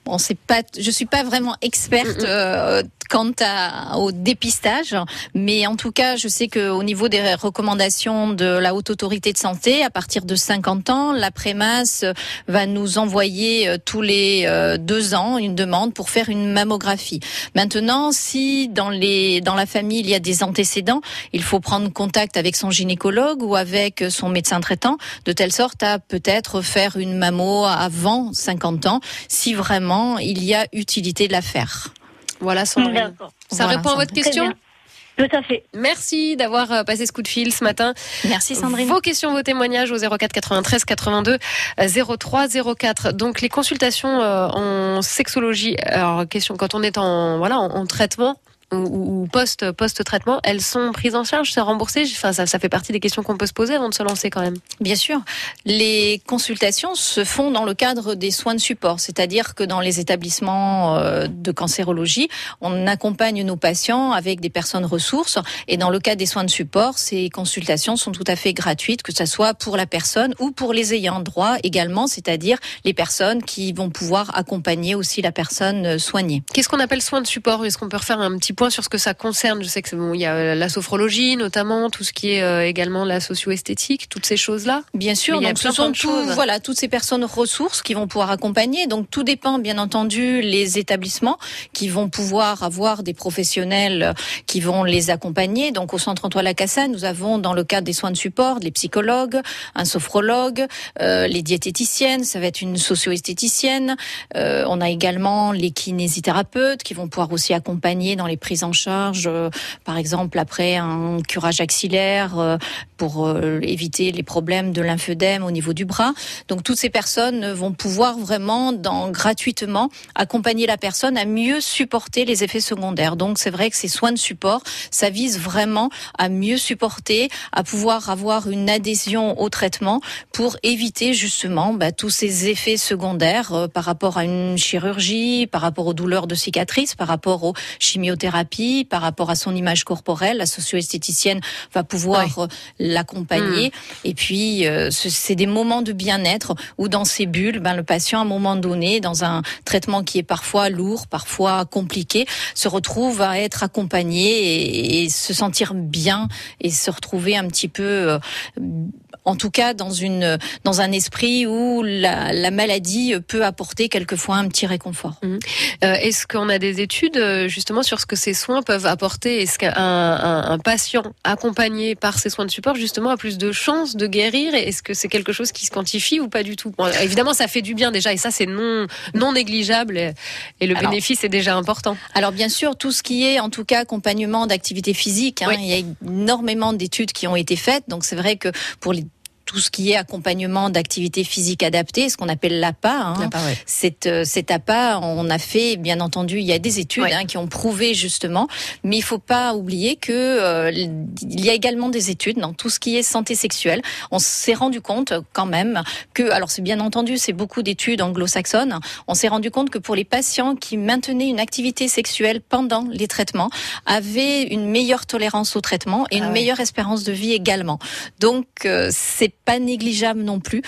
Speaker 24: bon, c'est pas, je suis pas vraiment experte euh, quant à, au dépistage, mais en tout cas, je sais que au niveau des recommandations de la haute autorité de santé, à partir de 50 ans, la Prémasse va nous envoyer euh, tous les euh, deux ans une demande pour faire une mammographie. Maintenant, si dans les dans la famille il y a des antécédents, il faut prendre contact avec son gynécologue ou avec son médecin traitant, de telle sorte à peut-être faire une mammo avant 50 ans, si vraiment il y a utilité de la faire.
Speaker 5: Voilà, Sandrine. Ça
Speaker 25: Voilà,
Speaker 5: répond à votre question.
Speaker 25: Tout à fait.
Speaker 5: Merci d'avoir euh, passé ce coup de fil ce matin.
Speaker 24: Merci Sandrine.
Speaker 5: Vos questions, vos témoignages au 04 93 82 03 04. Donc les consultations euh, en sexologie, alors question quand on est en voilà en, en traitement ou, ou post post traitement, elles sont prises en charge, c'est remboursé. Enfin ça, ça fait partie des questions qu'on peut se poser avant de se lancer quand même.
Speaker 24: Bien sûr, les consultations se font dans le cadre des soins de support, c'est-à-dire que dans les établissements euh, de cancérologie, on accompagne nos patients avec des personnes ressources et dans le cas des soins de support, ces consultations sont tout à fait gratuites, que ce soit pour la personne ou pour les ayants droit également, c'est-à-dire les personnes qui vont pouvoir accompagner aussi la personne euh, soignée.
Speaker 5: Qu'est-ce qu'on appelle soins de support? Est-ce qu'on peut refaire un petit point sur ce que ça concerne Je sais que c'est bon, il y a euh, la sophrologie notamment, tout ce qui est euh, également la socio-esthétique, toutes ces choses-là.
Speaker 24: Bien sûr,
Speaker 5: Mais il y a
Speaker 24: donc ce sont tout- voilà toutes ces personnes ressources qui vont pouvoir accompagner. Donc tout dépend bien entendu les établissements qui vont pouvoir avoir des professionnels euh, qui vont les accompagner. Donc au centre Antoine Lacassagne, nous avons dans le cadre des soins de support les psychologues, un sophrologue, euh, les diététiciennes, ça va être une socio-esthéticienne. Euh, on a également les kinésithérapeutes qui vont pouvoir aussi accompagner dans les prises en charge, euh, par exemple après un curage axillaire euh, pour euh, éviter les problèmes de lymphœdème au niveau du bras. Donc toutes ces personnes vont pouvoir vraiment, dans, gratuitement, accompagner la personne à mieux supporter les effets secondaires. Donc c'est vrai que ces soins de support, ça vise vraiment à mieux supporter, à pouvoir avoir une adhésion au traitement pour éviter justement bah, tous ces effets secondaires euh, par rapport à une chirurgie, par rapport aux douleurs de cicatrices, par rapport aux chimiothérapies, par rapport à son image corporelle. La socio-esthéticienne va pouvoir euh, l'accompagner. Et puis, euh, ce- c'est des moments de bien-être où dans ces bulles, ben, le patient, à un moment donné, dans un traitement qui est parfois lourd, parfois compliqué, se retrouve à être accompagné et, et se sentir bien et se retrouver un petit peu, euh, en tout cas, dans une dans un esprit où la, la maladie peut apporter quelquefois un petit réconfort.
Speaker 5: Euh, Est-ce qu'on a des études euh, justement sur ce que ces soins peuvent apporter? Est-ce qu'un un, un patient accompagné par ces soins de support justement a plus de chances de guérir? Est-ce que c'est quelque chose qui se quantifie ou pas du tout? Bon, Évidemment, ça fait du bien déjà et ça c'est non non négligeable et, et le
Speaker 24: Alors-
Speaker 5: bénéfice est déjà important.
Speaker 24: Alors bien sûr, tout ce qui est en tout cas accompagnement d'activité physique, hein, il y a énormément d'études qui ont été faites. Donc c'est vrai que pour les tout ce qui est accompagnement d'activité physique adaptée, ce qu'on appelle l'APA. Hein,
Speaker 5: L'APA, ouais.
Speaker 24: Cet, euh, cet APA, on a fait, bien entendu, il y a des études hein, qui ont prouvé justement, mais il faut pas oublier que euh, il y a également des études dans tout ce qui est santé sexuelle. On s'est rendu compte quand même que, alors c'est bien entendu, c'est beaucoup d'études anglo-saxonnes. On s'est rendu compte que pour les patients qui maintenaient une activité sexuelle pendant les traitements, avaient une meilleure tolérance au traitement et une
Speaker 5: Ah ouais.
Speaker 24: meilleure espérance de vie également. Donc euh, c'est pas négligeable non plus,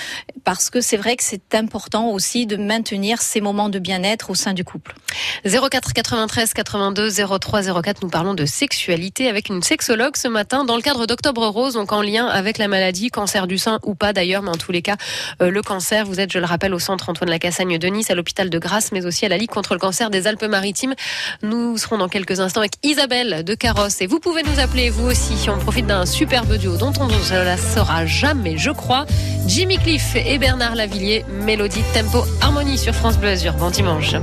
Speaker 24: parce que c'est vrai que c'est important aussi de maintenir ces moments de bien-être au sein du couple.
Speaker 5: 04 93 82 03 04, nous parlons de sexualité avec une sexologue ce matin dans le cadre d'Octobre Rose, donc en lien avec la maladie, cancer du sein ou pas d'ailleurs, mais en tous les cas, euh, le cancer. Vous êtes, je le rappelle, au centre Antoine Lacassagne de Nice, à l'hôpital de Grasse, mais aussi à la Ligue contre le cancer des Alpes-Maritimes. Nous serons dans quelques instants avec Isabelle de Carrosse et vous pouvez nous appeler vous aussi. On profite d'un superbe duo dont on ne la saura jamais, je crois. Jimmy Cliff et Bernard Lavillier, Mélodie, Tempo, Harmonie sur France Bleu Azur. Bon dimanche.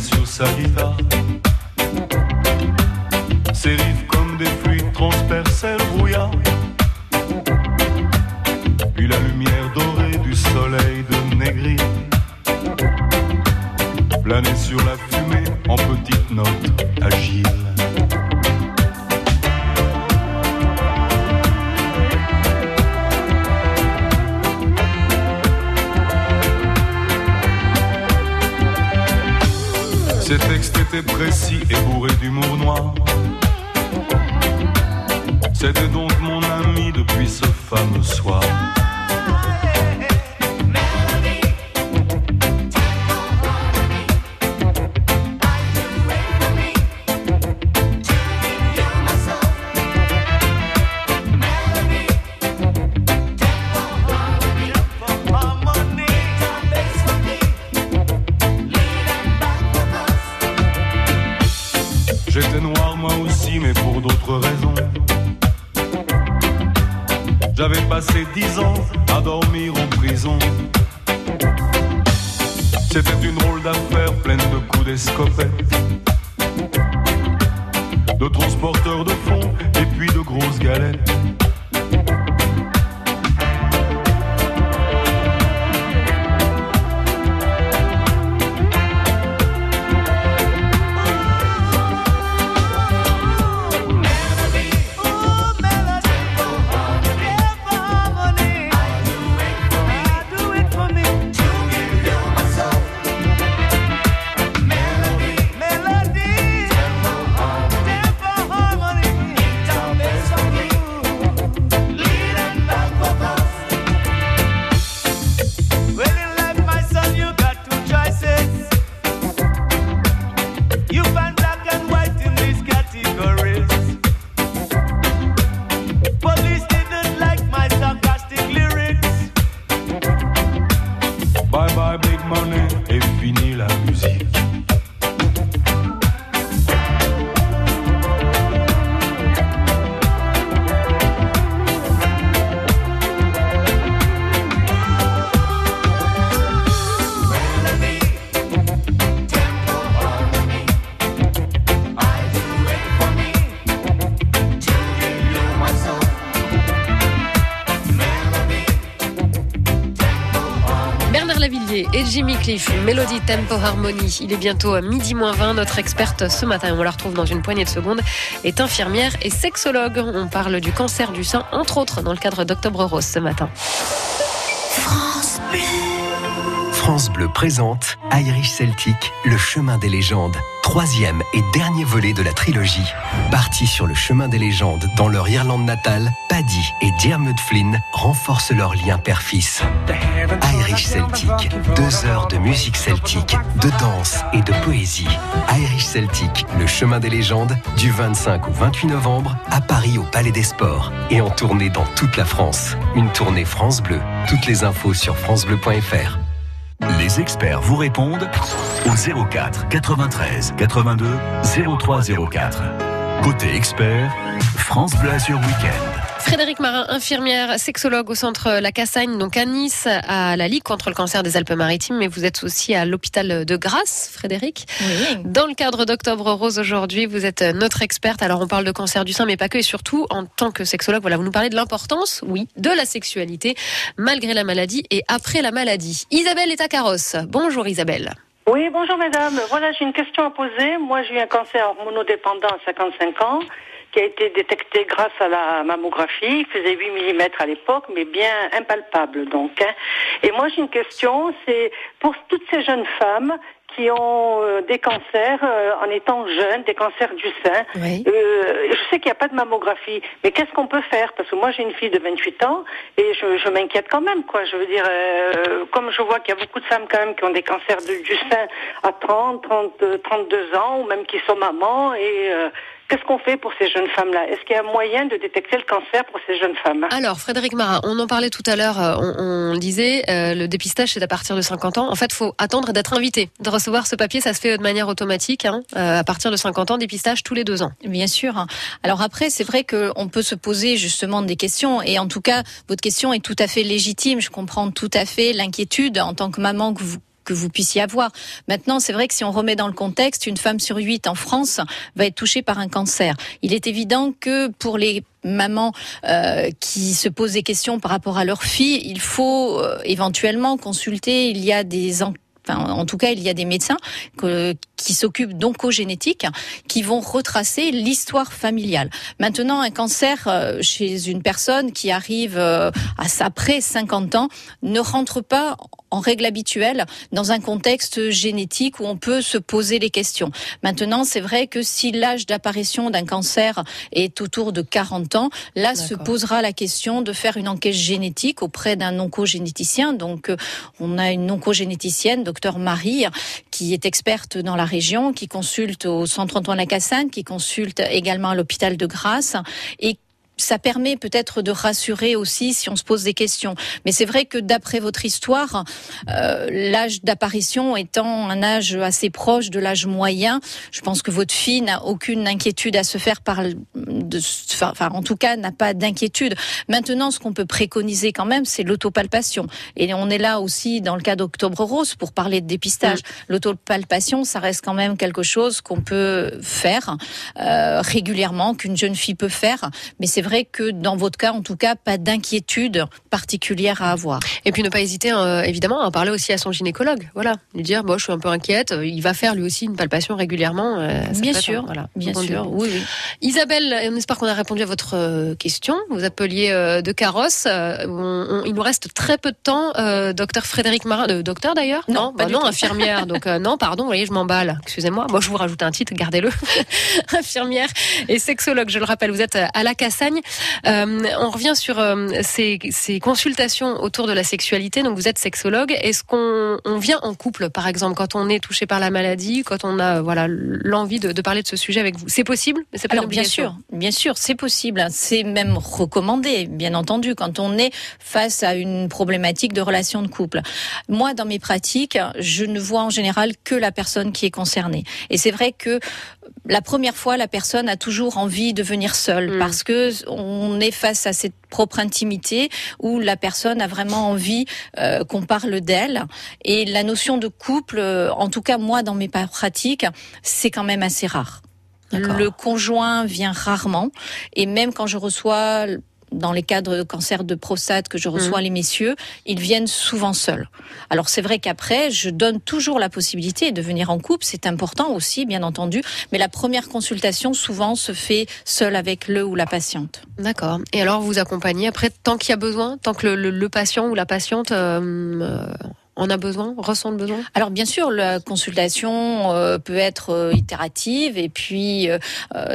Speaker 26: Sur sa. Précis et
Speaker 5: Jimmy Cliff, Mélodie Tempo Harmonie. Il est bientôt à midi moins 20. Notre experte ce matin, on la retrouve dans une poignée de secondes, est infirmière et sexologue. On parle du cancer du sein, entre autres, dans le cadre d'Octobre Rose ce matin.
Speaker 21: France Bleu. France Bleu présente Irish Celtic, le chemin des légendes. Troisième et dernier volet de la trilogie. Partis sur le chemin des légendes dans leur Irlande natale, Paddy et Diarmuid Flynn renforcent leur lien père-fils. Irish Celtic, deux heures de musique celtique, de danse et de poésie. Irish Celtic, le chemin des légendes, du 25 au 28 novembre, à Paris au Palais des Sports et en tournée dans toute la France. Une tournée France Bleu. Toutes les infos sur francebleu.fr.
Speaker 1: Les experts vous répondent au 04 93 82 03 04. Côté expert, France Bleu Week-end.
Speaker 5: Frédéric Marin, infirmière, sexologue au centre La Cassagne, donc à Nice, à la Ligue contre le cancer des Alpes-Maritimes, mais vous êtes aussi à l'hôpital de Grasse, Frédéric. Dans le cadre d'Octobre Rose aujourd'hui, vous êtes notre experte. Alors on parle de cancer du sein, mais pas que, et surtout en tant que sexologue, voilà, vous nous parlez de l'importance, oui, de la sexualité, malgré la maladie et après la maladie. Isabelle est à Carrosse. Bonjour Isabelle.
Speaker 27: Oui, bonjour madame. Voilà, j'ai une question à poser. Moi, j'ai eu un cancer hormonodépendant à 55 ans qui a été détecté grâce à la mammographie. Il faisait 8 mm à l'époque, mais bien impalpable donc. hein. Et moi, j'ai une question, c'est pour toutes ces jeunes femmes qui ont euh, des cancers euh, en étant jeunes, des cancers du sein. Euh, je sais qu'il n'y a pas de mammographie, mais qu'est-ce qu'on peut faire? Parce que moi j'ai une fille de 28 ans et je, je m'inquiète quand même, quoi. Je veux dire, euh, comme je vois qu'il y a beaucoup de femmes quand même qui ont des cancers de- du sein à 30, 30, euh, 32 ans, ou même qui sont mamans, et euh, qu'est-ce qu'on fait pour ces jeunes femmes-là? Est-ce qu'il y a moyen de détecter le cancer pour ces jeunes femmes?
Speaker 5: Alors, Frédéric Marin, on en parlait tout à l'heure, euh, on, on le disait, euh, le dépistage c'est à partir de 50 ans. En fait, faut attendre d'être invité, de recevoir ce papier, ça se fait de manière automatique, hein, euh, à partir de 50 ans, dépistage tous les deux ans.
Speaker 24: Bien sûr. Alors après, c'est vrai qu'on peut se poser justement des questions. Et en tout cas, votre question est tout à fait légitime. Je comprends tout à fait l'inquiétude en tant que maman que vous que vous puissiez avoir. Maintenant, c'est vrai que si on remet dans le contexte, une femme sur huit en France va être touchée par un cancer. Il est évident que pour les mamans euh, qui se posent des questions par rapport à leur fille, il faut euh, éventuellement consulter. Il y a des en- Enfin, en tout cas, il y a des médecins que- qui s'occupent d'oncogénétique, qui vont retracer l'histoire familiale. Maintenant, un cancer euh, chez une personne qui arrive euh, à après 50 ans ne rentre pas en règle habituelle dans un contexte génétique où on peut se poser les questions. Maintenant, c'est vrai que si l'âge d'apparition d'un cancer est autour de 40 ans, là se posera la question de faire une enquête génétique auprès d'un oncogénéticien. Donc, euh, on a une oncogénéticienne, docteur Marie, qui est experte dans la région, qui consulte au centre Antoine Lacassagne, qui consulte également à l'hôpital de Grasse et ça permet peut-être de rassurer aussi si on se pose des questions. Mais c'est vrai que d'après votre histoire, euh, l'âge d'apparition étant un âge assez proche de l'âge moyen, je pense que votre fille n'a aucune inquiétude à se faire par, de, enfin, en tout cas, n'a pas d'inquiétude. Maintenant, ce qu'on peut préconiser quand même, c'est l'autopalpation. Et on est là aussi dans le cas d'Octobre Rose pour parler de dépistage. L'autopalpation, ça reste quand même quelque chose qu'on peut faire euh, régulièrement, qu'une jeune fille peut faire. Mais c'est vrai que dans votre cas, en tout cas, pas d'inquiétude particulière à avoir.
Speaker 5: Et puis ne pas hésiter, euh, évidemment, à en parler aussi à son gynécologue. Voilà, lui dire, bon, je suis un peu inquiète. Il va faire lui aussi une palpation régulièrement. euh,
Speaker 24: Bien sûr,
Speaker 5: voilà,
Speaker 24: bien sûr, oui, oui.
Speaker 5: Isabelle, on espère qu'on a répondu à votre euh, question. Vous appeliez euh, de carrosse. On- on- il nous reste très peu de temps. Docteur Frédéric Marin, docteur d'ailleurs? Non,
Speaker 24: pas
Speaker 5: bah non, infirmière. Donc non, pardon, vous voyez, je m'emballe. Excusez-moi. Moi, je vous rajoute un titre, gardez-le. infirmière et sexologue, je le rappelle. Vous êtes à la Cassagne. Euh, on revient sur euh, ces, ces consultations autour de la sexualité. Donc vous êtes sexologue. Est-ce qu'on on vient en couple, par exemple, quand on est touché par la maladie, quand on a voilà l'envie de, de parler de ce sujet avec vous? C'est possible? Mais c'est pas
Speaker 24: Alors bien sûr, bien sûr, c'est possible. C'est même recommandé, bien entendu, quand on est face à une problématique de relation de couple. Moi, dans mes pratiques, je ne vois en général que la personne qui est concernée. Et c'est vrai que la première fois, la personne a toujours envie de venir seule parce que on est face à cette propre intimité où la personne a vraiment envie euh, qu'on parle d'elle. Et la notion de couple, euh, en tout cas moi dans mes pratiques, c'est quand même assez rare. Le conjoint vient rarement et même quand je reçois dans les cadres de cancer de prostate que je reçois
Speaker 5: Mhm.
Speaker 24: les messieurs, ils viennent souvent seuls. Alors c'est vrai qu'après, je donne toujours la possibilité de venir en couple, c'est important aussi, bien entendu, mais la première consultation souvent se fait seule avec le ou la patiente.
Speaker 5: D'accord. Et alors vous accompagnez après tant qu'il y a besoin, tant que le, le- le patient ou la patiente euh, en a besoin, ressent le besoin?
Speaker 24: Alors bien sûr, la consultation euh, peut être euh, itérative et puis euh,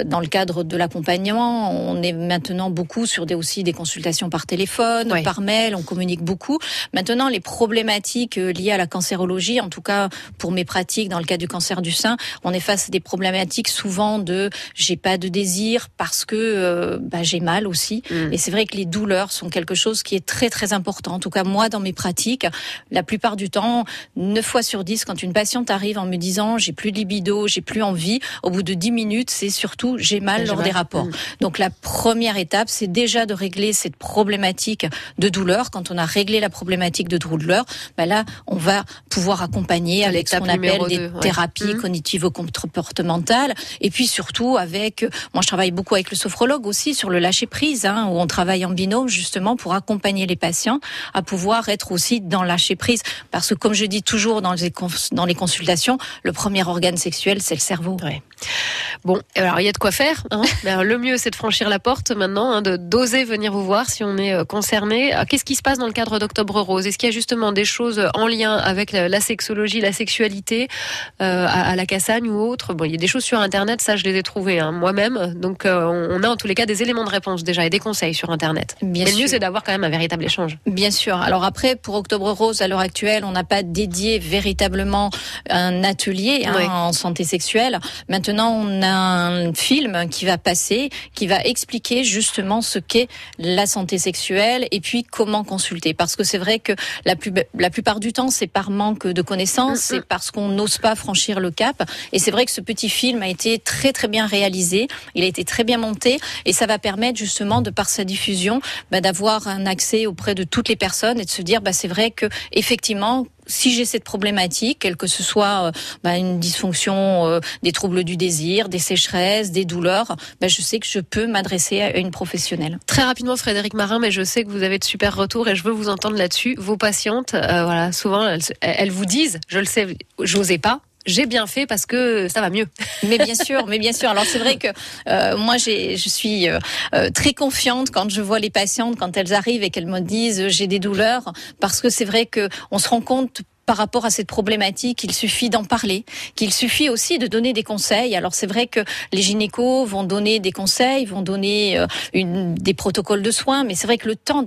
Speaker 24: dans le cadre de l'accompagnement, on est maintenant beaucoup sur des aussi des consultations par téléphone, par mail, on communique beaucoup. Maintenant, les problématiques liées à la cancérologie, en tout cas pour mes pratiques dans le cas du cancer du sein, on est face à des problématiques souvent de j'ai pas de désir parce que bah, j'ai mal aussi. Et c'est vrai que les douleurs sont quelque chose qui est très très important. En tout cas, moi dans mes pratiques, la plupart plupart du temps, 9 fois sur 10, quand une patiente arrive en me disant j'ai plus de libido, j'ai plus envie, au bout de 10 minutes, c'est surtout j'ai mal lors
Speaker 5: mal.
Speaker 24: des rapports.
Speaker 5: Mm.
Speaker 24: Donc la première étape, c'est déjà de régler cette problématique de douleur. Quand on a réglé la problématique de douleur, ben là, on va pouvoir accompagner avec ce qu'on appelle des
Speaker 5: ouais.
Speaker 24: thérapies
Speaker 5: Mm.
Speaker 24: cognitivo-comportementales. Et puis surtout avec, moi je travaille beaucoup avec le sophrologue aussi sur le lâcher prise, hein, où on travaille en binôme justement pour accompagner les patients à pouvoir être aussi dans lâcher prise. Parce que comme je dis toujours dans les, cons- dans les consultations, le premier organe sexuel, c'est le cerveau.
Speaker 5: Bon, alors il y a de quoi faire. Hein. Alors, le mieux, c'est de franchir la porte maintenant, hein, de d'oser venir vous voir si on est euh, concerné. Alors, Qu'est-ce qui se passe dans le cadre d'Octobre Rose? Est-ce qu'il y a justement des choses en lien avec la, la sexologie, la sexualité, euh, à, à la Cassagne ou autre? Bon, il y a des choses sur Internet, ça je les ai trouvées hein, moi-même. Donc euh, on on a en tous les cas des éléments de réponse déjà et des conseils sur Internet.
Speaker 24: Bien
Speaker 5: Mais le mieux,
Speaker 24: sûr.
Speaker 5: c'est d'avoir quand même un véritable échange.
Speaker 24: Bien sûr. Alors après, pour Octobre Rose, à l'heure actuelle, on n'a pas dédié véritablement un atelier hein, en santé sexuelle. Maintenant, on a un film qui va passer, qui va expliquer justement ce qu'est la santé sexuelle et puis comment consulter. Parce que c'est vrai que la, plus, la plupart du temps, c'est par manque de connaissances, c'est parce qu'on n'ose pas franchir le cap. Et c'est vrai que ce petit film a été très très bien réalisé, il a été très bien monté et ça va permettre justement de par sa diffusion bah, d'avoir un accès auprès de toutes les personnes et de se dire bah, c'est vrai que effectivement si j'ai cette problématique, quelle que ce soit euh, bah, une dysfonction, euh, des troubles du désir, des sécheresses, des douleurs, bah, je sais que je peux m'adresser à une professionnelle.
Speaker 5: Très rapidement, Frédéric Marin, mais je sais que vous avez de super retours et je veux vous entendre là-dessus. Vos patientes, euh, voilà, souvent, elles, elles vous disent, je le sais, j'osais pas. J'ai bien fait parce que ça va mieux.
Speaker 24: Mais bien sûr, mais bien sûr. Alors c'est vrai que euh, moi je suis euh, euh, très confiante quand je vois les patientes quand elles arrivent et qu'elles me disent euh, j'ai des douleurs parce que c'est vrai que on se rend compte par rapport à cette problématique, il suffit d'en parler, qu'il suffit aussi de donner des conseils. Alors c'est vrai que les gynécos vont donner des conseils, vont donner euh, une, des protocoles de soins, mais c'est vrai que le temps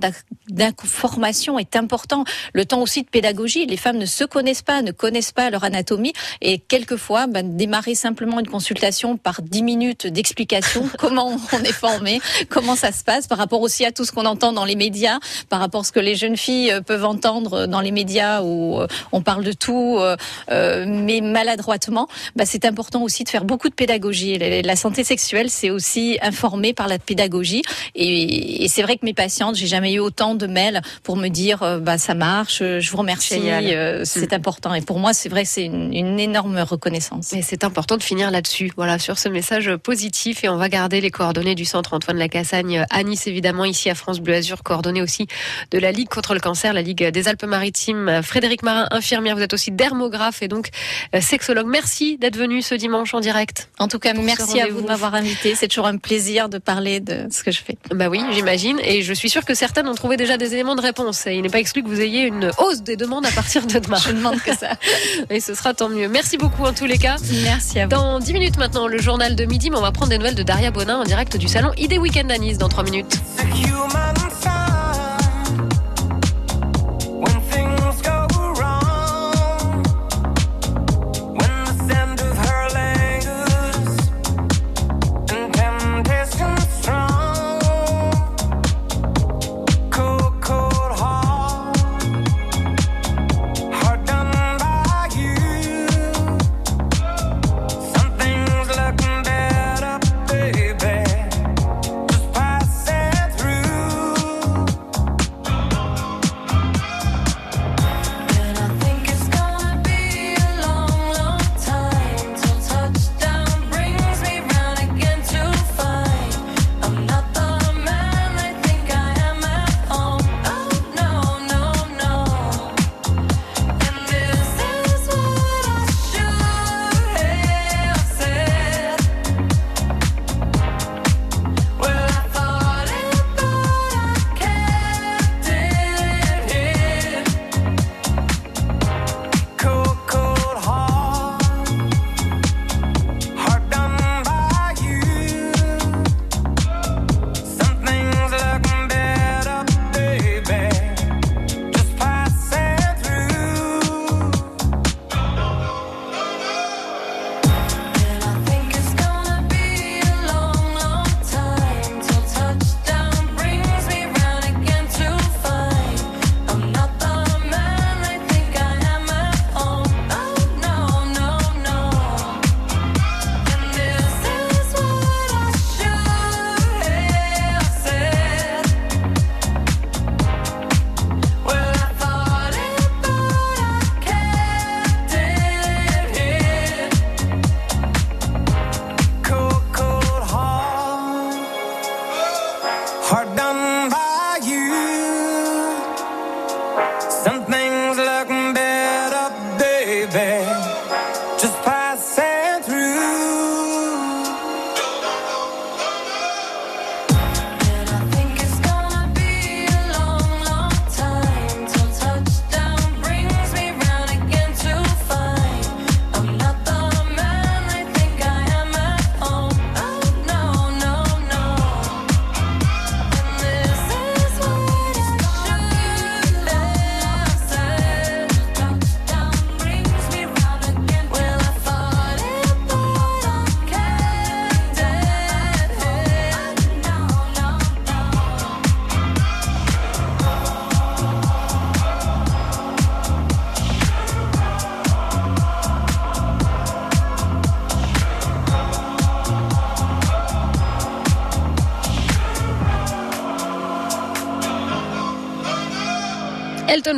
Speaker 24: d'information est important, le temps aussi de pédagogie. Les femmes ne se connaissent pas, ne connaissent pas leur anatomie, et quelquefois ben, démarrer simplement une consultation par 10 minutes d'explication, comment on est formé, comment ça se passe, par rapport aussi à tout ce qu'on entend dans les médias, par rapport à ce que les jeunes filles euh, peuvent entendre dans les médias où euh, on parle de tout, euh, euh, mais maladroitement, bah, c'est important aussi de faire beaucoup de pédagogie. La, la santé sexuelle, c'est aussi informé par la pédagogie. Et, et c'est vrai que mes patientes, j'ai jamais eu autant de mails pour me dire, euh, bah, ça marche, je vous remercie, euh, c'est important. Et pour moi, c'est vrai, c'est une, une énorme reconnaissance.
Speaker 5: Et c'est important de finir là-dessus, voilà, sur ce message positif. Et on va garder les coordonnées du centre Antoine Lacassagne à Nice, évidemment, ici à France Bleu Azur, coordonnées aussi de la Ligue contre le cancer, la Ligue des Alpes-Maritimes. Frédéric Marin, infirmière, vous êtes aussi dermographe et donc euh, sexologue. Merci d'être venu ce dimanche en direct.
Speaker 24: En tout cas, merci à vous de m'avoir invité. C'est toujours un plaisir de parler de ce que je fais.
Speaker 5: Bah oui, j'imagine. Et je suis sûre que certaines ont trouvé déjà des éléments de réponse. Et il n'est pas exclu que vous ayez une hausse des demandes à partir de demain.
Speaker 24: Je ne demande que ça.
Speaker 5: Et ce sera tant mieux. Merci beaucoup en tous les cas.
Speaker 24: Merci à vous.
Speaker 5: Dans 10 minutes maintenant, le journal de midi, mais on va prendre des nouvelles de Daria Bonin en direct du salon ID Weekend à Nice dans 3 minutes.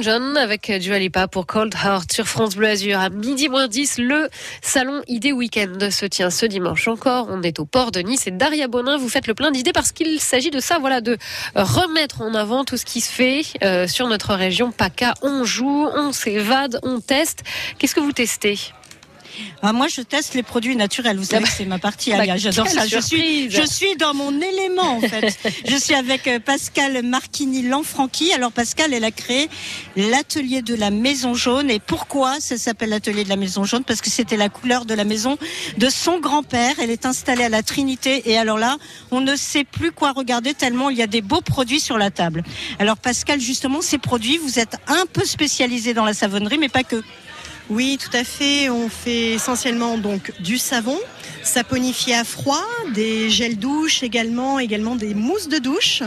Speaker 5: John avec Dua Lipa pour Cold Heart sur France Bleu Azur à midi moins 10. Le salon Idée Weekend se tient ce dimanche encore. On est au port de Nice et Daria Bonin, vous faites le plein d'idées parce qu'il s'agit de ça, voilà, de remettre en avant tout ce qui se fait euh, sur notre région PACA. On joue, on s'évade, on teste. Qu'est-ce que vous testez?
Speaker 3: Ah, moi, je teste les produits naturels. Vous savez c'est ma partie.
Speaker 5: Bah,
Speaker 3: Alia. J'adore ça. Je suis, je suis dans mon élément, en fait. je suis avec euh, Pascal Marchini Lanfranchi. Alors, Pascal, elle a créé l'atelier de la Maison Jaune. Et pourquoi ça s'appelle l'atelier de la Maison Jaune? Parce que c'était la couleur de la maison de son grand-père. Elle est installée à la Trinité. Et alors là, on ne sait plus quoi regarder tellement il y a des beaux produits sur la table. Alors, Pascal, justement, ces produits, vous êtes un peu spécialisé dans la savonnerie, mais pas que.
Speaker 28: Oui, tout à fait. On fait essentiellement donc du savon, saponifié à froid, des gels douche également, également des mousses de douche.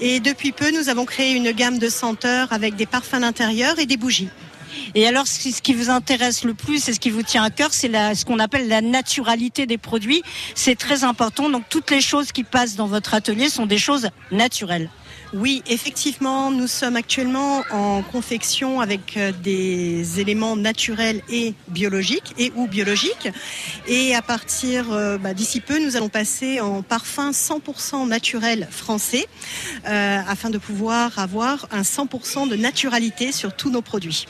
Speaker 28: Et depuis peu, nous avons créé une gamme de senteurs avec des parfums d'intérieur et des bougies.
Speaker 3: Et alors, ce qui vous intéresse le plus et ce qui vous tient à cœur, c'est ce qu'on appelle la naturalité des produits. C'est très important. Donc, toutes les choses qui passent dans votre atelier sont des choses naturelles.
Speaker 28: Oui, effectivement, nous sommes actuellement en confection avec euh, des éléments naturels et biologiques et ou biologiques. Et à partir euh, bah, d'ici peu, nous allons passer en parfum 100% naturel français euh, afin de pouvoir avoir un 100% de naturalité sur tous nos produits.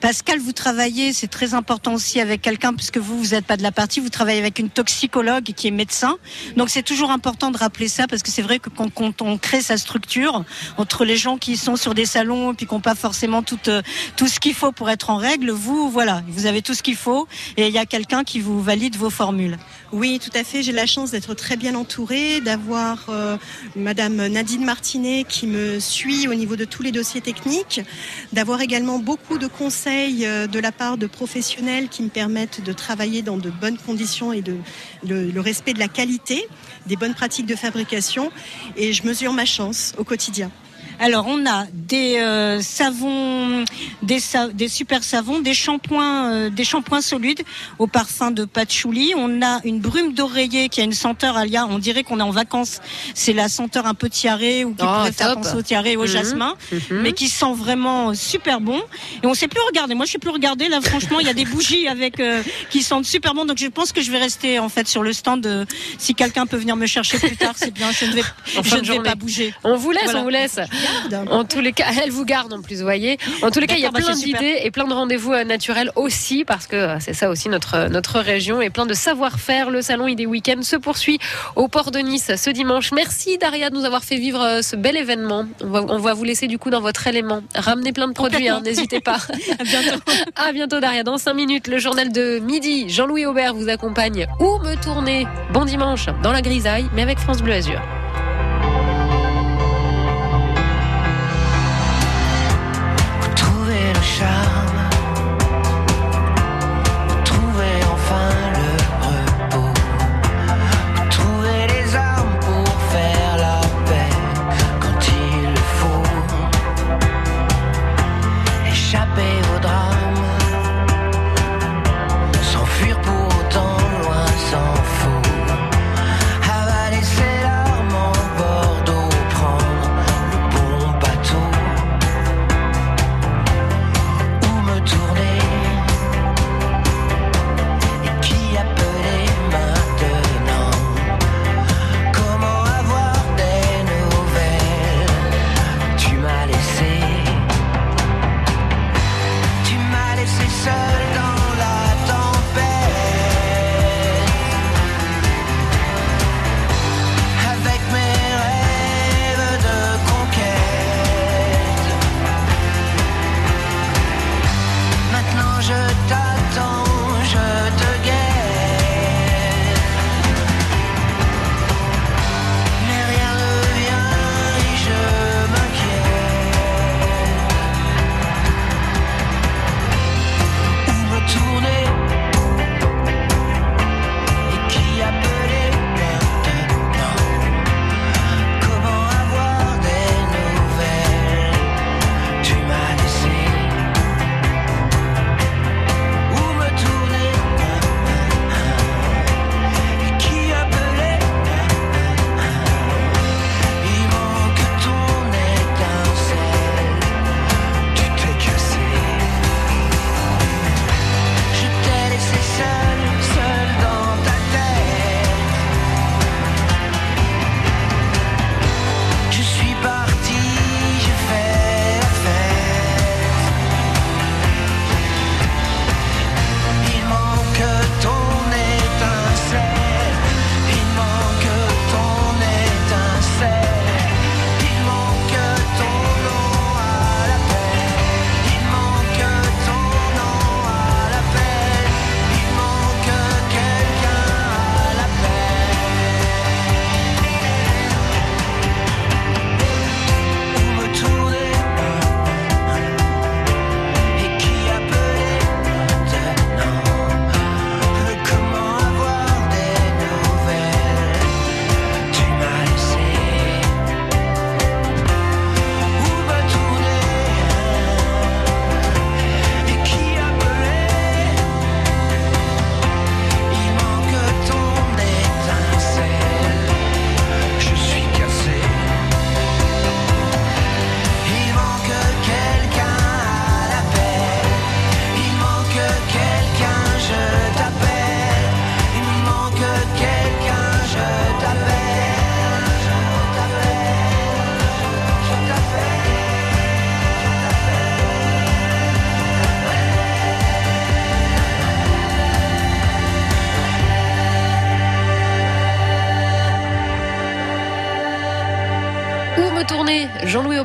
Speaker 3: Pascal, vous travaillez, c'est très important aussi avec quelqu'un, puisque vous, vous n'êtes pas de la partie, vous travaillez avec une toxicologue qui est médecin. Donc c'est toujours important de rappeler ça, parce que c'est vrai que quand, quand on crée sa structure, entre les gens qui sont sur des salons et puis qui n'ont pas forcément tout, euh, tout ce qu'il faut pour être en règle, vous, voilà, vous avez tout ce qu'il faut et il y a quelqu'un qui vous valide vos formules.
Speaker 28: Oui, tout à fait. J'ai la chance d'être très bien entourée, d'avoir euh, Madame Nadine Martinet qui me suit au niveau de tous les dossiers techniques, d'avoir également beaucoup de conseils euh, de la part de professionnels qui me permettent de travailler dans de bonnes conditions et de, le, le respect de la qualité, des bonnes pratiques de fabrication. Et je mesure ma chance au quotidien.
Speaker 3: Alors, on a des euh, savons, des, sa- des super savons, des shampoings, euh, des shampoings solides au parfum de patchouli. On a une brume d'oreiller qui a une senteur alia. On dirait qu'on est en vacances. C'est la senteur un peu tiarée ou qui
Speaker 5: Oh,
Speaker 3: pourrait faire
Speaker 5: top.
Speaker 3: penser au tiaré et au
Speaker 5: Mhm.
Speaker 3: jasmin,
Speaker 5: Mhm.
Speaker 3: mais qui sent vraiment euh, super bon. Et on sait plus regarder. Moi, je sais plus regarder. Là, franchement, il y a des bougies avec euh, qui sentent super bon. Donc, je pense que je vais rester en fait sur le stand. euh, si quelqu'un peut venir me chercher plus tard, c'est bien. Je ne vais, je ne vais pas bouger.
Speaker 5: On vous laisse,
Speaker 3: Voilà.
Speaker 5: on vous laisse. En tous les cas, elle vous garde en plus, vous voyez. En tous les cas, il y a
Speaker 3: bah,
Speaker 5: plein
Speaker 3: super.
Speaker 5: d'idées et plein de rendez-vous euh, naturels aussi, parce que euh, c'est ça aussi notre, notre région et plein de savoir-faire. Le salon Idée Week-end se poursuit au port de Nice ce dimanche. Merci Daria de nous avoir fait vivre euh, ce bel événement. On va, on va vous laisser du coup dans votre élément. Ramenez plein de produits, hein, n'hésitez pas.
Speaker 3: à bientôt.
Speaker 5: À bientôt Daria. Dans 5 minutes, le journal de midi. Jean-Louis Aubert vous accompagne. Où me tourner? Bon dimanche dans la grisaille, mais avec France Bleu Azur.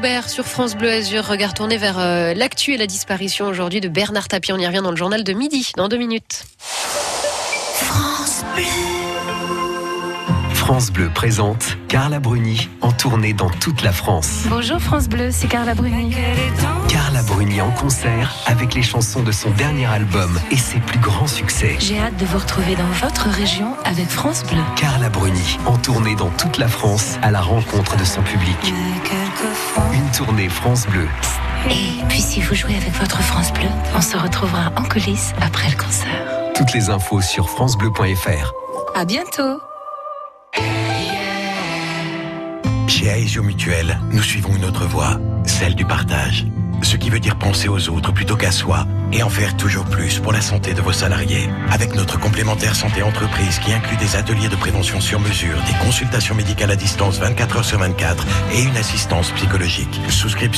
Speaker 5: Aubert sur France Bleu Azur. Regard tourné vers euh, l'actu et la disparition aujourd'hui de Bernard Tapie. On y revient dans le journal de midi, dans deux minutes.
Speaker 21: France Bleu. France Bleu présente Carla Bruni en tournée dans toute la France.
Speaker 29: Bonjour France Bleu, c'est Carla Bruni.
Speaker 21: Carla Bruni en concert avec les chansons de son dernier album et ses plus grands succès.
Speaker 29: J'ai hâte de vous retrouver dans votre région avec France Bleu.
Speaker 21: Carla Bruni en tournée dans toute la France à la rencontre de son public. Une tournée France Bleu.
Speaker 29: Et puis si vous jouez avec votre France Bleu, on se retrouvera en coulisses après le concert.
Speaker 21: Toutes les infos sur francebleu.fr.
Speaker 29: À bientôt.
Speaker 30: Chez Aesio Mutuel, nous suivons une autre voie, celle du partage. Ce qui veut dire penser aux autres plutôt qu'à soi et en faire toujours plus pour la santé de vos salariés. Avec notre complémentaire santé entreprise qui inclut des ateliers de prévention sur mesure, des consultations médicales à distance 24 heures sur 24 et une assistance psychologique. Souscription